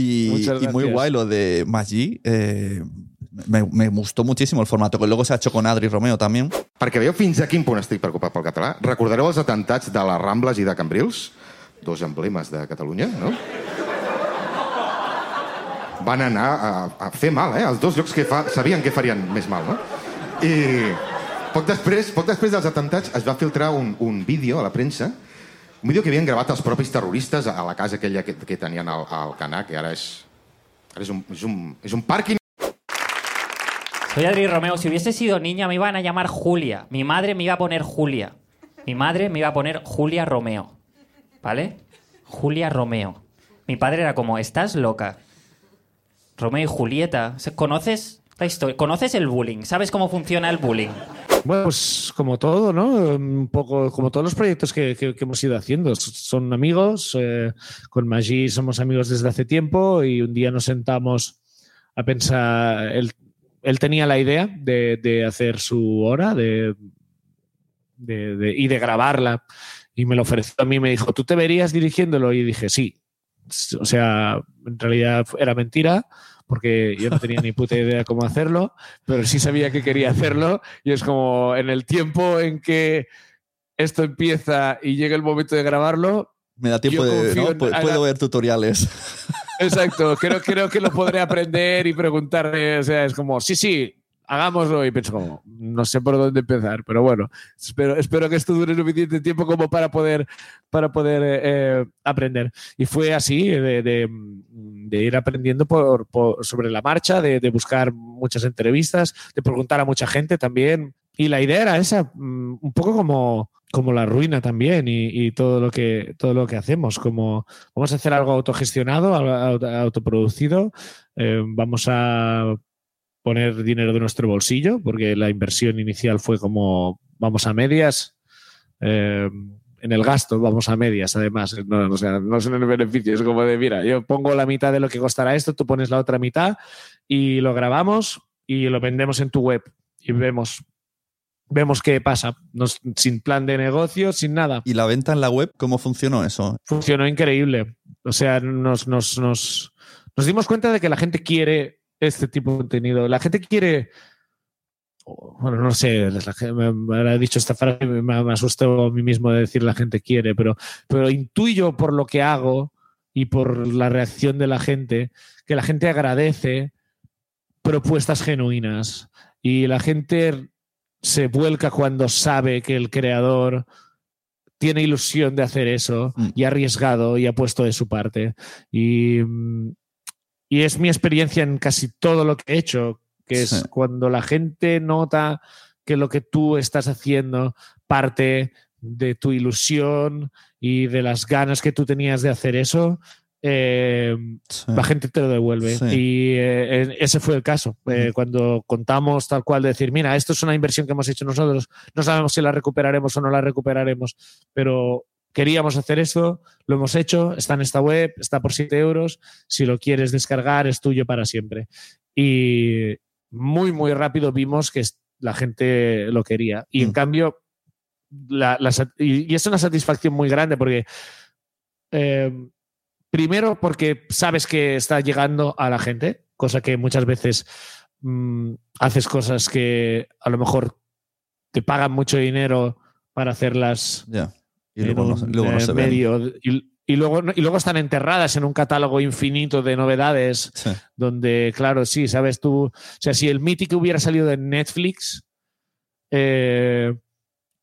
Y, y muy guay lo de Maggi. eh, me, me gustó muchísimo el formato, que luego se ha hecho con Adri Romeo también. Perquè veieu fins a quin punt estic preocupat pel català. Recordareu els atentats de les Rambles i de Cambrils? Dos emblemes de Catalunya, no? Van anar a, a fer mal, eh? Els dos llocs que fa, sabien que farien més mal, no? I poc després, poc després dels atentats es va filtrar un, un vídeo a la premsa, un vídeo que havien gravat els propis terroristes a la casa aquella que, que tenien al, al Canà, que ara és, ara és, un, és, un, és un pàrquing Soy Adri Romeo. Si hubiese sido niña me iban a llamar Julia. Mi madre me iba a poner Julia. Mi madre me iba a poner Julia Romeo. ¿Vale? Julia Romeo. Mi padre era como, estás loca. Romeo y Julieta. ¿Conoces la historia? ¿Conoces el bullying? ¿Sabes cómo funciona el bullying? Bueno, pues como todo, ¿no? Un poco como todos los proyectos que, hemos ido haciendo. Son amigos, eh, con Maggi somos amigos desde hace tiempo y un día nos sentamos a pensar, él, tenía la idea de, hacer su hora de, de- y de grabarla y me lo ofreció a mí, me dijo, ¿tú te verías dirigiéndolo? Y dije, sí. O sea, en realidad era mentira porque yo no tenía ni puta idea cómo hacerlo, pero sí sabía que quería hacerlo y es como en el tiempo en que esto empieza y llega el momento de grabarlo, Me da tiempo de. ¿no? Puedo ver tutoriales. exacto, creo, creo que lo podré aprender y preguntarle, o sea, es como, sí, sí, hagámoslo y pienso como, no sé por dónde empezar, pero bueno, espero, espero que esto dure suficiente tiempo como para poder, para poder eh, aprender. Y fue así, de, de- de ir aprendiendo por, por- sobre la marcha, de, de buscar muchas entrevistas, de preguntar a mucha gente también. Y la idea era esa, mm, un poco como, como la ruina también y, y todo, lo que, todo lo que hacemos, como vamos a hacer algo autogestionado, autoproducido, eh, vamos a poner dinero de nuestro bolsillo, porque la inversión inicial fue como vamos a medias. eh, en el gasto vamos a medias, además. No, o sea, no es en el beneficio, es como de, mira, yo pongo la mitad de lo que costará esto, tú pones la otra mitad y lo grabamos y lo vendemos en tu web y vemos, vemos qué pasa. Nos- sin plan de negocio, sin nada. ¿Y la venta en la web, cómo funcionó eso? Funcionó increíble. O sea, nos, nos, nos, nos dimos cuenta de que la gente quiere este tipo de contenido. La gente quiere. Bueno, no sé, me ha dicho esta frase, me, me asustó a mí mismo de decir la gente quiere, pero, pero intuyo por lo que hago y por la reacción de la gente que la gente agradece propuestas genuinas y la gente se vuelca cuando sabe que el creador tiene ilusión de hacer eso Mm. y ha arriesgado y ha puesto de su parte. Y, mm, y es mi experiencia en casi todo lo que he hecho, que es Sí. cuando la gente nota que lo que tú estás haciendo parte de tu ilusión y de las ganas que tú tenías de hacer eso, eh, Sí. la gente te lo devuelve. Sí. Y eh, ese fue el caso. Eh. Cuando contamos tal cual de decir, mira, esto es una inversión que hemos hecho nosotros, no sabemos si la recuperaremos o no la recuperaremos, pero queríamos hacer esto, lo hemos hecho, está en esta web, está por 7 euros, si lo quieres descargar es tuyo para siempre. Y muy, muy rápido vimos que la gente lo quería. Y en Mm. cambio, la- y, y es una satisfacción muy grande porque... eh, Primero porque sabes que está llegando a la gente, cosa que muchas veces mm, haces cosas que a lo mejor te pagan mucho dinero para hacerlas. Y en luego, no, un, luego no eh, se ven. medio y, y luego, y luego están enterradas en un catálogo infinito de novedades Sí. donde, claro, sí, sabes tú, o sea, si el Mythic hubiera salido en Netflix, eh,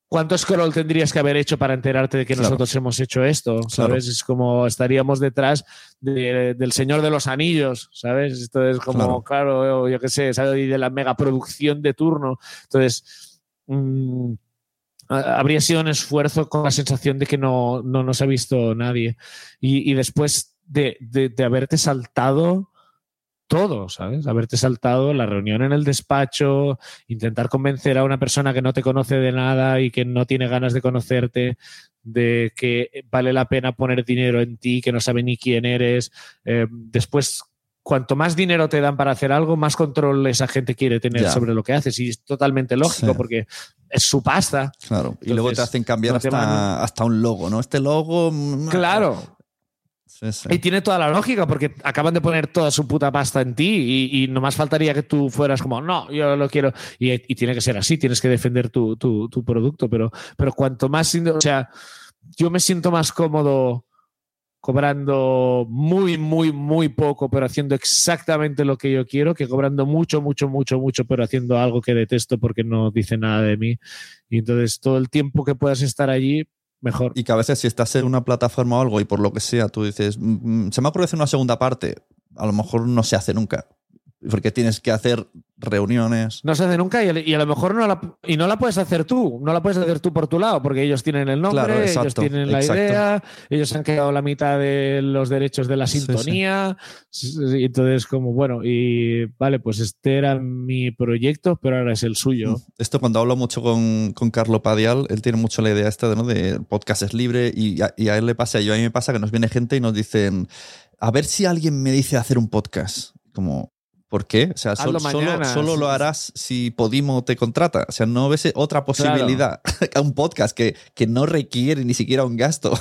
¿cuánto scroll tendrías que haber hecho para enterarte de que Claro. nosotros hemos hecho esto? Claro. ¿Sabes? Es como estaríamos detrás de- del Señor de los Anillos, ¿sabes? Esto es como, claro, yo qué sé, ¿sabes? Y de la megaproducción de turno. Entonces, mm, habría sido un esfuerzo con la sensación de que no, no nos ha visto nadie. Y, y después de, de- de haberte saltado todo, ¿sabes? Haberte saltado la reunión en el despacho, intentar convencer a una persona que no te conoce de nada y que no tiene ganas de conocerte, de que vale la pena poner dinero en ti, que no sabe ni quién eres. Eh, después, cuanto más dinero te dan para hacer algo, más control esa gente quiere tener Ya. sobre lo que haces. Y es totalmente lógico Sí. porque es su pasta. Claro. y luego te hacen cambiar no hasta, hasta un logo, ¿no? Este logo. mm, Claro. Sí, sí. Y tiene toda la lógica porque acaban de poner toda su puta pasta en ti y, y nomás faltaría que tú fueras como, no, yo lo quiero. Y, y tiene que ser así, tienes que defender tu, tu- tu producto, pero, pero cuanto más, o sea, yo me siento más cómodo cobrando muy, muy, muy poco, pero haciendo exactamente lo que yo quiero, que cobrando mucho, mucho, mucho, mucho, pero haciendo algo que detesto porque no dice nada de mí. Y entonces todo el tiempo que puedas estar allí, mejor. Y que a veces si estás en una plataforma o algo y por lo que sea, tú dices, "Mm, mm, se me ocurre hacer una segunda parte, a lo mejor no se hace nunca. Porque tienes que hacer reuniones. No se hace nunca y, y a lo mejor no la, y no la puedes hacer tú, no la puedes hacer tú por tu lado, porque ellos tienen el nombre, Claro, ellos tienen la exacto. idea, ellos han quedado la mitad de los derechos de la Sí, sí. sintonía. Y entonces, como bueno, y vale, pues este era mi proyecto, pero ahora es el suyo. Esto cuando hablo mucho con, con Carlo Padial, él tiene mucho la idea esta de, ¿no? de podcast es libre y a, y a él le pasa, y a mí me pasa que nos viene gente y nos dicen, a ver si alguien me dice hacer un podcast. Como, ¿por qué? O sea, solo, lo harás si Podimo te contrata. O sea, no ves otra posibilidad a un podcast que, que no requiere ni siquiera un gasto.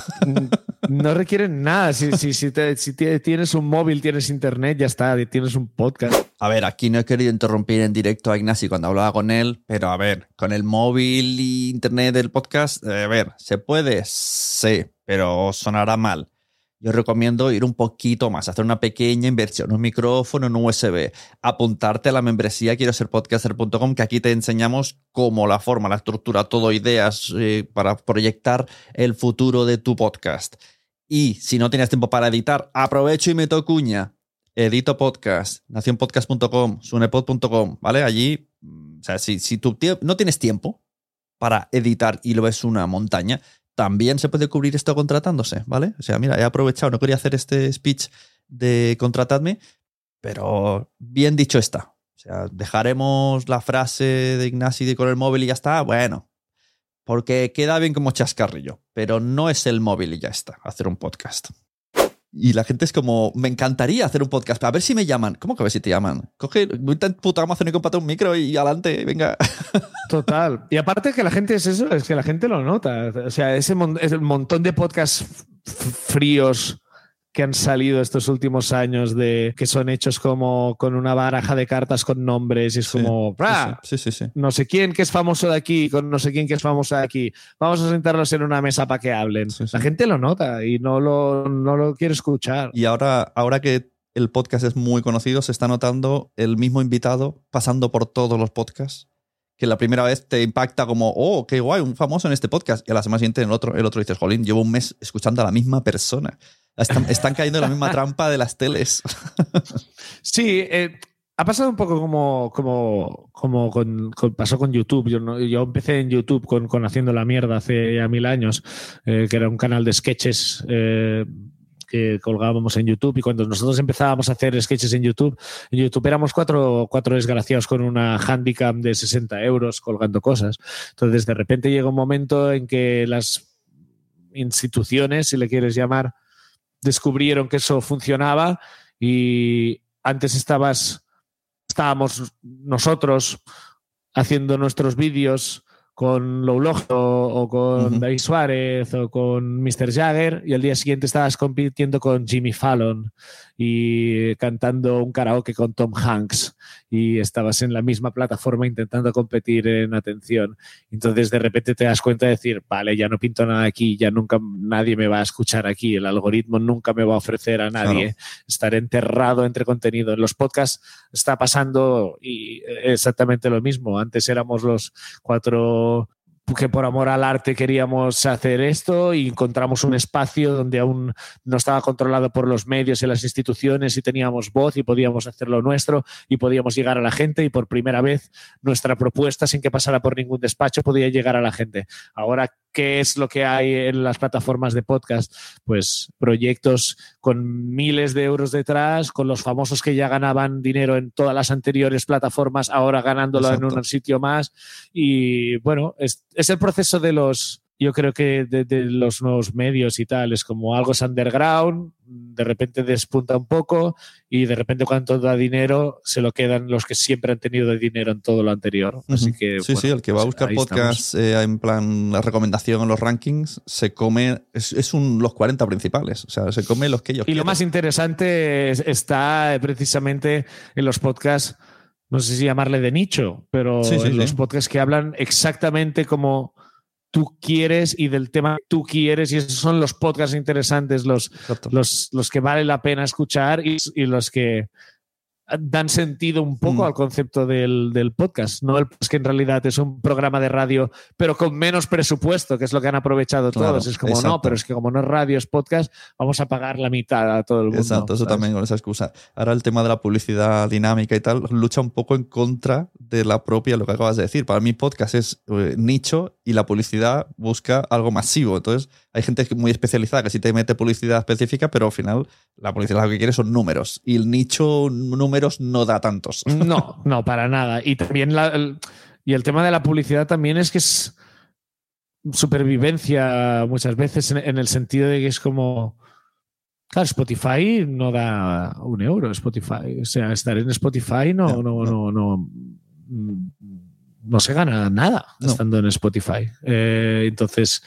No requieren nada. Si, si, si, te- si tienes un móvil, tienes internet, ya está, tienes un podcast. A ver, aquí no he querido interrumpir en directo a Ignasi cuando hablaba con él, pero a ver, con el móvil y internet del podcast, eh, a ver, ¿se puede? Sí, pero sonará mal. Yo recomiendo ir un poquito más, hacer una pequeña inversión, un micrófono, un USB, apuntarte a la membresía quiero ser podcaster.com, que aquí te enseñamos cómo la forma, la estructura, todo ideas eh, para proyectar el futuro de tu podcast. Y si no tienes tiempo para editar, aprovecho y meto cuña. Edito Podcast, nacionpodcast.com, sunepod.com, ¿vale? Allí, mm, o sea, si, si tú no tienes tiempo para editar y lo ves una montaña, también se puede cubrir esto contratándose, ¿vale? O sea, mira, he aprovechado, no quería hacer este speech de contratadme, pero bien dicho está. O sea, dejaremos la frase de Ignasi con el móvil y ya está, bueno, porque queda bien como chascarrillo, pero no es el móvil y ya está, hacer un podcast. Y la gente es como, me encantaría hacer un podcast, a ver si me llaman. ¿Cómo que a ver si te llaman? Coge, vete a puta Amazon y cómprate un micro y adelante, venga. Total. Y aparte que la gente es eso, es que la gente lo nota. O sea, ese es el montón de podcasts fríos que han salido estos últimos años de que son hechos como con una baraja de cartas con nombres y es Sí, como "Ah, Sí, sí, no sé quién que es famoso de aquí con no sé quién que es famoso de aquí. Vamos a sentarnos en una mesa para que hablen. La gente lo nota y no lo, no lo quiere escuchar. Y ahora, ahora que el podcast es muy conocido, se está notando el mismo invitado pasando por todos los podcasts. Que la primera vez te impacta como, oh, qué guay, un famoso en este podcast. Y a la semana siguiente en el otro, el otro dices, jolín, llevo un mes escuchando a la misma persona. Están, están cayendo en la misma trampa de las teles. Sí, eh, ha pasado un poco como, como, como pasó con YouTube. Yo, yo empecé en YouTube con, con Haciendo la Mierda hace ya mil años, eh, que era un canal de sketches eh, que colgábamos en YouTube. Y cuando nosotros empezábamos a hacer sketches en YouTube, en YouTube éramos cuatro, cuatro desgraciados con una handicam de 60 euros colgando cosas. Entonces, de repente llega un momento en que las instituciones, si le quieres llamar, descubrieron que eso funcionaba y antes estabas estábamos nosotros haciendo nuestros vídeos con Loulog o, o con. David Suárez o con Mr. Jagger y al día siguiente estabas compitiendo con Jimmy Fallon y cantando un karaoke con Tom Hanks y estabas en la misma plataforma intentando competir en atención. Entonces de repente te das cuenta de decir, vale, ya no pinto nada aquí, ya nunca nadie me va a escuchar aquí, el algoritmo nunca me va a ofrecer a nadie, estar enterrado entre contenido. En los podcasts está pasando y exactamente lo mismo. Antes éramos los cuatro que por amor al arte queríamos hacer esto y encontramos un espacio donde aún no estaba controlado por los medios y las instituciones y teníamos voz y podíamos hacer lo nuestro y podíamos llegar a la gente y por primera vez nuestra propuesta sin que pasara por ningún despacho podía llegar a la gente. Ahora, ¿qué es lo que hay en las plataformas de podcast? Pues proyectos con miles de euros detrás, con los famosos que ya ganaban dinero en todas las anteriores plataformas, ahora ganándolo Exacto. en un sitio más. Y bueno, es, es el proceso de los, yo creo que de, de los nuevos medios y tal, es como algo es underground, de repente despunta un poco y de repente cuando da dinero se lo quedan los que siempre han tenido dinero en todo lo anterior. Así Ujú. que sí, bueno, sí, el que va a pues buscar ahí podcast eh, en plan la recomendación en los rankings se come, es, es un, los 40 principales, o sea, se come los que ellos Y lo más interesante es- está precisamente en los podcasts, no sé si llamarle de nicho, pero Sí, sí, en sí. los podcasts que hablan exactamente como tú quieres y del tema que tú quieres, y esos son los podcasts interesantes, los, los, los que vale la pena escuchar y, y los que dan sentido un poco Mm. al concepto del, del podcast. No el es que en realidad es un programa de radio, pero con menos presupuesto, que es lo que han aprovechado Claro, todos. Es como, exacto. no, pero es que como no es radio, es podcast, vamos a pagar la mitad a todo el mundo. Exacto, eso ¿sabes? también con esa excusa. Ahora el tema de la publicidad dinámica y tal lucha un poco en contra de la propia, lo que acabas de decir. Para mí podcast es eh, nicho y la publicidad busca algo masivo. Entonces hay gente muy especializada que sí te mete publicidad específica, pero al final la publicidad lo que quiere son números. Y el nicho números no da tantos. No, no, para nada. Y también la- el, y el tema de la publicidad también es que es supervivencia muchas veces en, en el sentido de que es como. Claro, Spotify no da un euro, Spotify. O sea, estar en Spotify no, No, no, no, no, se gana nada estando en Spotify. Eh, entonces,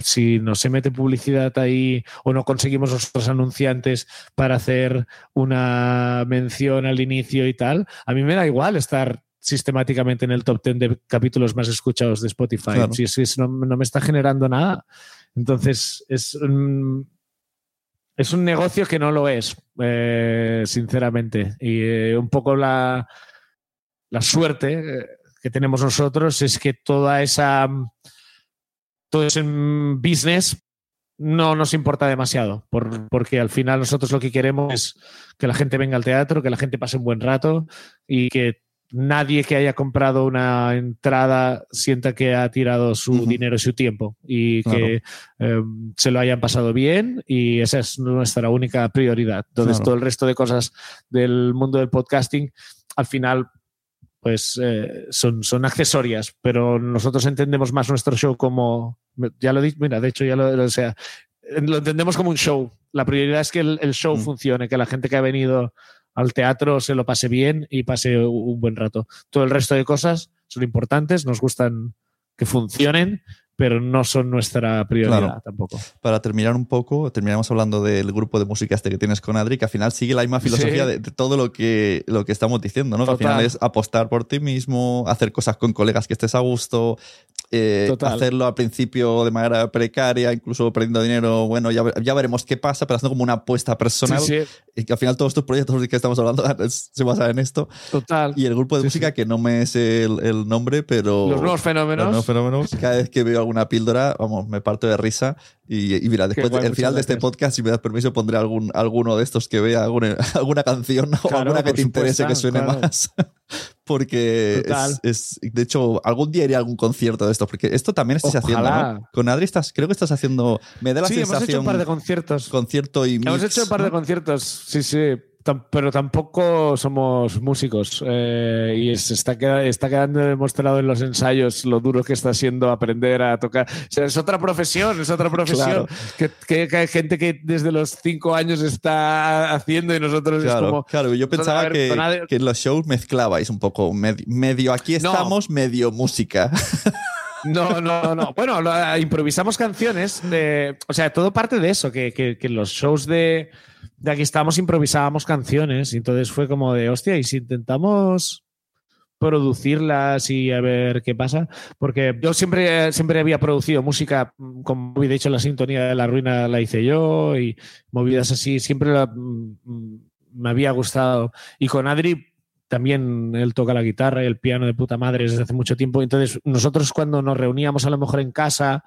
si no se mete publicidad ahí o no conseguimos nosotros anunciantes para hacer una mención al inicio y tal, a mí me da igual estar sistemáticamente en el top 10 de capítulos más escuchados de Spotify. Claro. Si, si eso no, no me está generando nada. Entonces, es un, es un negocio que no lo es, eh, sinceramente. Y eh, un poco la, la suerte eh, que tenemos nosotros es que toda esa todo ese mm, business no nos importa demasiado, por- porque al final nosotros lo que queremos es que la gente venga al teatro, que la gente pase un buen rato y que nadie que haya comprado una entrada sienta que ha tirado su dinero y su tiempo y Claro. que eh, se lo hayan pasado bien y esa es nuestra única prioridad. Entonces Claro. todo el resto de cosas del mundo del podcasting al final pues eh, son, son accesorias, pero nosotros entendemos más nuestro show como, ya lo he dicho, mira, de hecho ya lo, o sea, lo entendemos como un show. La prioridad es que el, el show Mm. funcione, que la gente que ha venido al teatro se lo pase bien y pase un buen rato. Todo el resto de cosas son importantes, nos gustan que funcionen, pero no son nuestra prioridad Claro. tampoco. Para terminar un poco, terminamos hablando del grupo de música este que tienes con Adri, que al final sigue la misma filosofía Sí. de, de todo lo que, lo que estamos diciendo, ¿no? Que al final es apostar por ti mismo, hacer cosas con colegas que estés a gusto, eh, hacerlo al principio de manera precaria, incluso perdiendo dinero, bueno, ya, ya veremos qué pasa, pero haciendo como una apuesta personal. Sí, sí, Y que al final todos estos proyectos de que estamos hablando es- se basan en esto. total. Y el grupo de Sí, música, que no me sé el, el nombre, pero... Los nuevos fenómenos. Los nuevos fenómenos. Cada vez que veo alguna píldora, vamos, me parto de risa. Y, y mira, después, guay, al final de este gracias. podcast, si me das permiso, pondré algún, alguno de estos que vea, alguna, alguna canción o alguna que te interese que suene claro. más. Porque es, es- de hecho, algún día iré a algún concierto de estos, porque esto también estás haciendo, Ojalá. ¿no? Con Adri estás, creo que estás haciendo, me da la sí, hemos hecho un par de conciertos. concierto y Hemos hecho un par de ¿no? conciertos, sí, sí. Pero tampoco somos músicos. eh, y se está, queda- está quedando demostrado en los ensayos lo duro que está siendo aprender a tocar. O sea, es otra profesión, es otra profesión. Claro. Que, que- que hay gente que desde los cinco años está haciendo y nosotros es Claro, como. claro, yo nosotros, pensaba ver, que, que en los shows mezclabais un poco, med- medio aquí No. estamos, medio música. No, no, no. Bueno, lo- improvisamos canciones. De, o sea, todo parte de eso, que, que, los shows de, de aquí estábamos improvisábamos canciones. Y entonces fue como de, hostia, ¿y si intentamos producirlas y a ver qué pasa? Porque yo siempre, siempre había producido música, mm, como de hecho la sintonía de La Ruina la hice yo y movidas así, siempre mm, mm, me había gustado. Y con Adri también él toca la guitarra y el piano de puta madre desde hace mucho tiempo. Entonces, nosotros cuando nos reuníamos a lo mejor en casa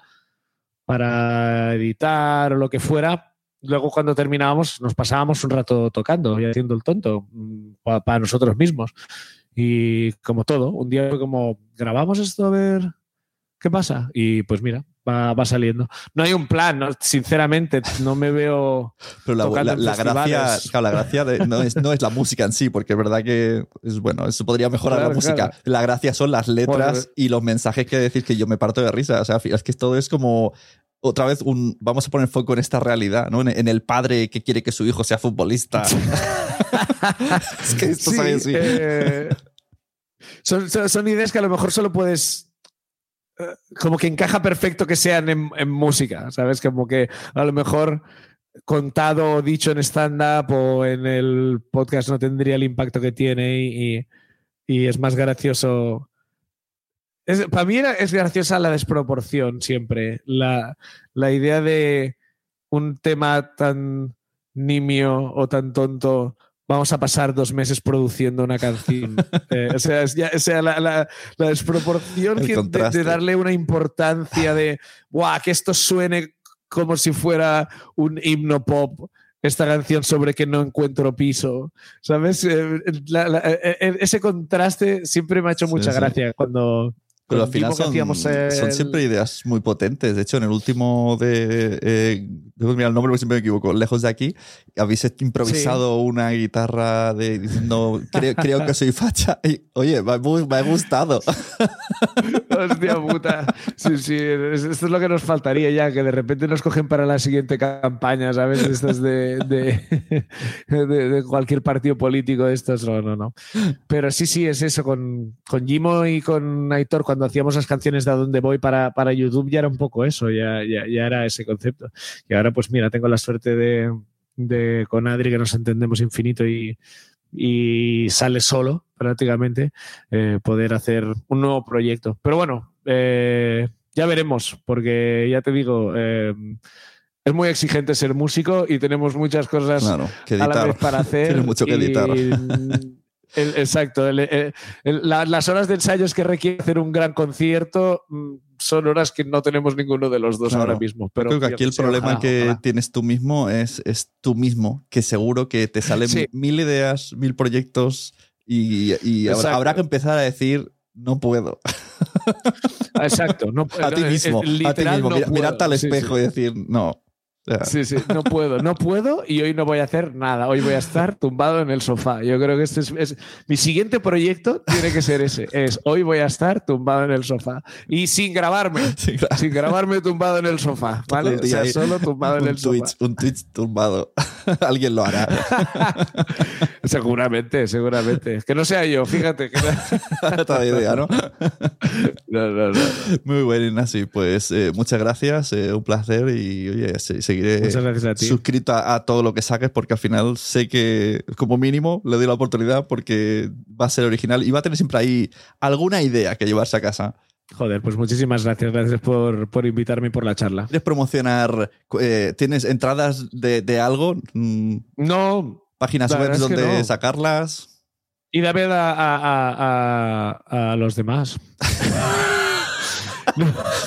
para editar o lo que fuera, luego cuando terminábamos nos pasábamos un rato tocando y haciendo el tonto para nosotros mismos. Y como todo, un día fue como, grabamos esto a ver qué pasa. Y pues mira, va, va saliendo. No hay un plan, ¿no? sinceramente, no me veo... Pero la, gracia, claro, la gracia de- no, es, no es la música en sí, porque es verdad que es bueno, eso podría mejorar Claro, la música. claro. La gracia son las letras y los mensajes que decir que yo me parto de risa. O sea, es que todo es como otra vez un vamos a poner foco en esta realidad, ¿no? En, en el padre que quiere que su hijo sea futbolista. es que esto Sí, sale así. eh, son, son- ideas que a lo mejor solo puedes. eh, Como que encaja perfecto que sean en, en música, ¿sabes? Como que a lo mejor contado o dicho en stand-up o en el podcast no tendría el impacto que tiene y, y es más gracioso. Es- para mí era- es graciosa la desproporción siempre. La, la idea de un tema tan nimio o tan tonto vamos a pasar dos meses produciendo una canción. Eh, o sea, es ya- o sea, la, la- la desproporción que- de, darle una importancia de, ¡guau! Que esto suene como si fuera un himno pop. Esta canción sobre que no encuentro piso. ¿Sabes? Eh, la- la- eh, ese contraste siempre me ha hecho Sí, mucha sí. gracia cuando. Pero al final son, siempre ideas muy potentes. De hecho, en el último de. Eh, debo mirar el nombre porque siempre me equivoco. Lejos de aquí, habéis improvisado una guitarra de, diciendo creo, creo que soy facha. Y, oye, me me ha gustado. Hostia puta. Sí, sí, es- esto es lo que nos faltaría ya, que de repente nos cogen para la siguiente campaña, ¿sabes? Estas de, de, de- de cualquier partido político estos. No, no, no. Pero sí, sí, es eso. Con, con Jimo y con Aitor, cuando hacíamos las canciones de A dónde voy para, para YouTube, ya era un poco eso, ya, ya, ya era ese concepto. Y ahora, pues mira, tengo la suerte de, de con Adri que nos entendemos infinito y, y sale solo prácticamente eh, poder hacer un nuevo proyecto. Pero bueno, eh, ya veremos, porque ya te digo, eh, es muy exigente ser músico y tenemos muchas cosas Claro, que a la editar. vez para hacer. Tienes mucho que y- editar. el- exacto. el- la- las horas de ensayos que requiere hacer un gran concierto mm, son horas que no tenemos ninguno de los dos Claro. ahora mismo. Pero Creo que aquí el problema ojalá, que ojalá. tienes tú mismo es, es tú mismo, que seguro que te salen Sí. mil ideas, mil proyectos y, y habrá, que empezar a decir, no puedo. Exacto. No, a ti mismo, a ti mismo. no Mira- puedo. mirarte al Sí, espejo sí. y decir, no. Sí, sí, no puedo, no puedo y hoy no voy a hacer nada. Hoy voy a estar tumbado en el sofá. Yo creo que este es, es- mi siguiente proyecto tiene que ser ese. Es hoy voy a estar tumbado en el sofá y sin grabarme, Sí, claro. sin grabarme tumbado en el sofá, ¿vale? O sea, solo tumbado en el sofá. Twitch, un Twitch tumbado. Alguien lo hará. Seguramente, seguramente. Que no sea yo, fíjate. Que no... Toda idea, ¿no? No, no, no. Muy bueno, Ignacio. Pues eh, muchas gracias, eh, un placer y oye, se- seguiré Muchas gracias a ti. suscrito a, a todo lo que saques porque al final sé que como mínimo le doy la oportunidad porque va a ser original y va a tener siempre ahí alguna idea que llevarse a casa. Joder, pues muchísimas gracias. Gracias por, por invitarme y por la charla. ¿Quieres promocionar? eh, ¿Tienes entradas de, de algo? Mm, No, ¿Páginas web donde no. sacarlas? ir a ver a, a- a- a- a los demás.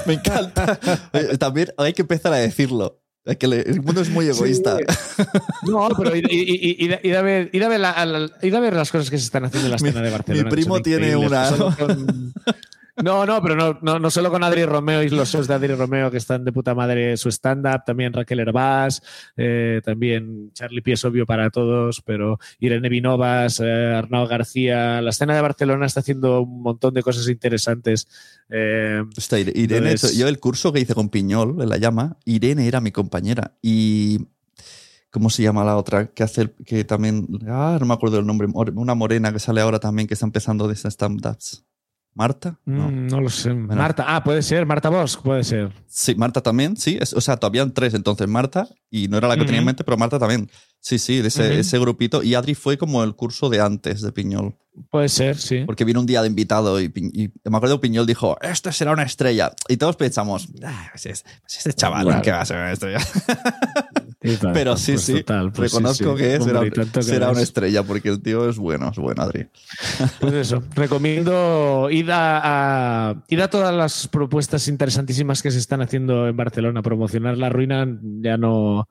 Me encanta. Eh, También hay que empezar a decirlo. Es que le- el mundo es muy egoísta. No, pero ir, ir- ir- ir- ir a ver, ir, a ver la- a la- ir a ver las cosas que se están haciendo en la Mi- escena de Barcelona. mi primo tiene una, ¿no? No, pero no, no, no solo con Adri Romeo y los shows de Adri Romeo que están de puta madre su stand-up, también Raquel Herbás, eh, también Charlie Pies obvio para todos, pero Irene Vinovas, eh, Arnau García. La escena de Barcelona está haciendo un montón de cosas interesantes. Eh, Hostia, Irene, Entonces- yo el curso que hice con Piñol, en la llama, Irene era mi compañera. Y. ¿Cómo se llama la otra? Que hace que también. Ah, no me acuerdo el nombre. Una morena que sale ahora también, que está empezando de stand-ups. ¿Marta? No. mm, no lo sé. Marta, ah, puede ser, Marta Bosch, puede ser. Sí, Marta también, sí. Es- o sea, todavía tres entonces Marta, y no era la que tenía en mente, pero Marta también. Sí, sí, de ese, grupito. Y Adri fue como el curso de antes de Piñol. Puede ser, sí. Porque vino un día de invitado y, me acuerdo que Piñol dijo, este será una estrella. Y todos pensamos, ah, pues es, pues este chaval, Claro. ¿qué va a ser una estrella? Pero sí, pues sí, total, pues reconozco sí. que Hombre, será, que será una es. estrella porque el tío es bueno, es bueno, Adri. Pues eso, recomiendo ir a, a- ir a todas las propuestas interesantísimas que se están haciendo en Barcelona. Promocionar la ruina ya no,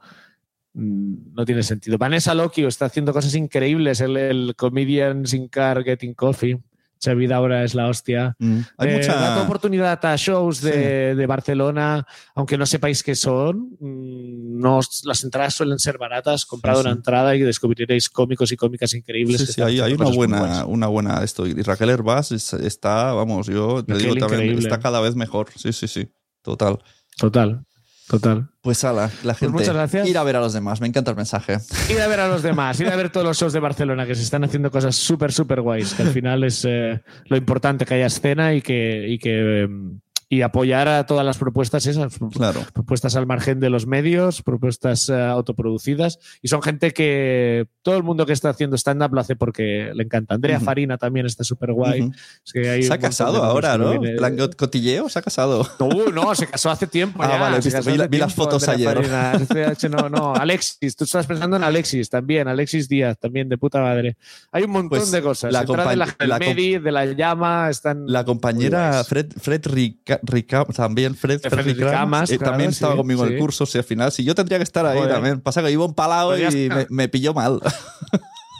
no tiene sentido. Vanessa Locchio está haciendo cosas increíbles. El, el Comedians in Car Getting Coffee. Xavi ahora es la hostia. Mm. Hay Eh, mucha... dad oportunidad a shows de, de Barcelona, aunque no sepáis qué son. mm, No, las entradas suelen ser baratas. Comprad Sí, una entrada y descubriréis cómicos y cómicas increíbles. Hay, hay una buena, una buena esto. Y Raquel Herbás es- está, vamos, yo te Raquel, digo también, increíble. está cada vez mejor. Sí, sí, sí. Total. Total, total. Pues ala, la gente. muchas gracias. Ir a ver a los demás. Me encanta el mensaje. Ir a ver a los demás, ir a ver todos los shows de Barcelona que se están haciendo cosas súper, súper guays, que al final es eh, lo importante que haya escena y que, y que em, y apoyar a todas las propuestas esas, Claro. propuestas al margen de los medios, propuestas eh, autoproducidas y son gente que todo el mundo que está haciendo stand-up lo hace porque le encanta. Andrea Ujú. Farina también está súper guay. Ujú. Es que Se ha casado ahora, ¿no? viene- Plan cotilleo, se ha casado. no, no, se casó hace tiempo. Ah, ya, vale, vi- casó vi las tiempo, fotos Andrea ayer. Farina. Este, No, no, Alexis, tú estás pensando en Alexis también, Alexis Díaz también, de puta madre. Hay un montón Pues de cosas. la de la, la Medi, de la llama, están. La compañera. Fred, Fred Rica, Rica- también Fred, Fred Fred Ricamas, eh, claro, también sí, estaba conmigo en el curso. Si al final, si yo tendría que estar ahí Joder. también. Pasa que iba un palado Pues y me, me pilló mal.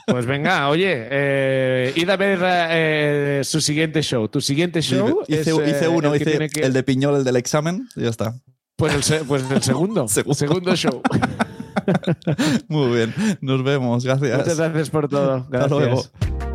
Pues venga, oye, eh, id a ver eh, su siguiente show. Tu siguiente show. hice, es, hice uno, el hice que- el de Piñol, el del examen, y ya está. Pues el, se- pues el segundo. Segundo. segundo show. Muy bien, nos vemos, gracias. Muchas gracias por todo. Hasta Gracias. luego.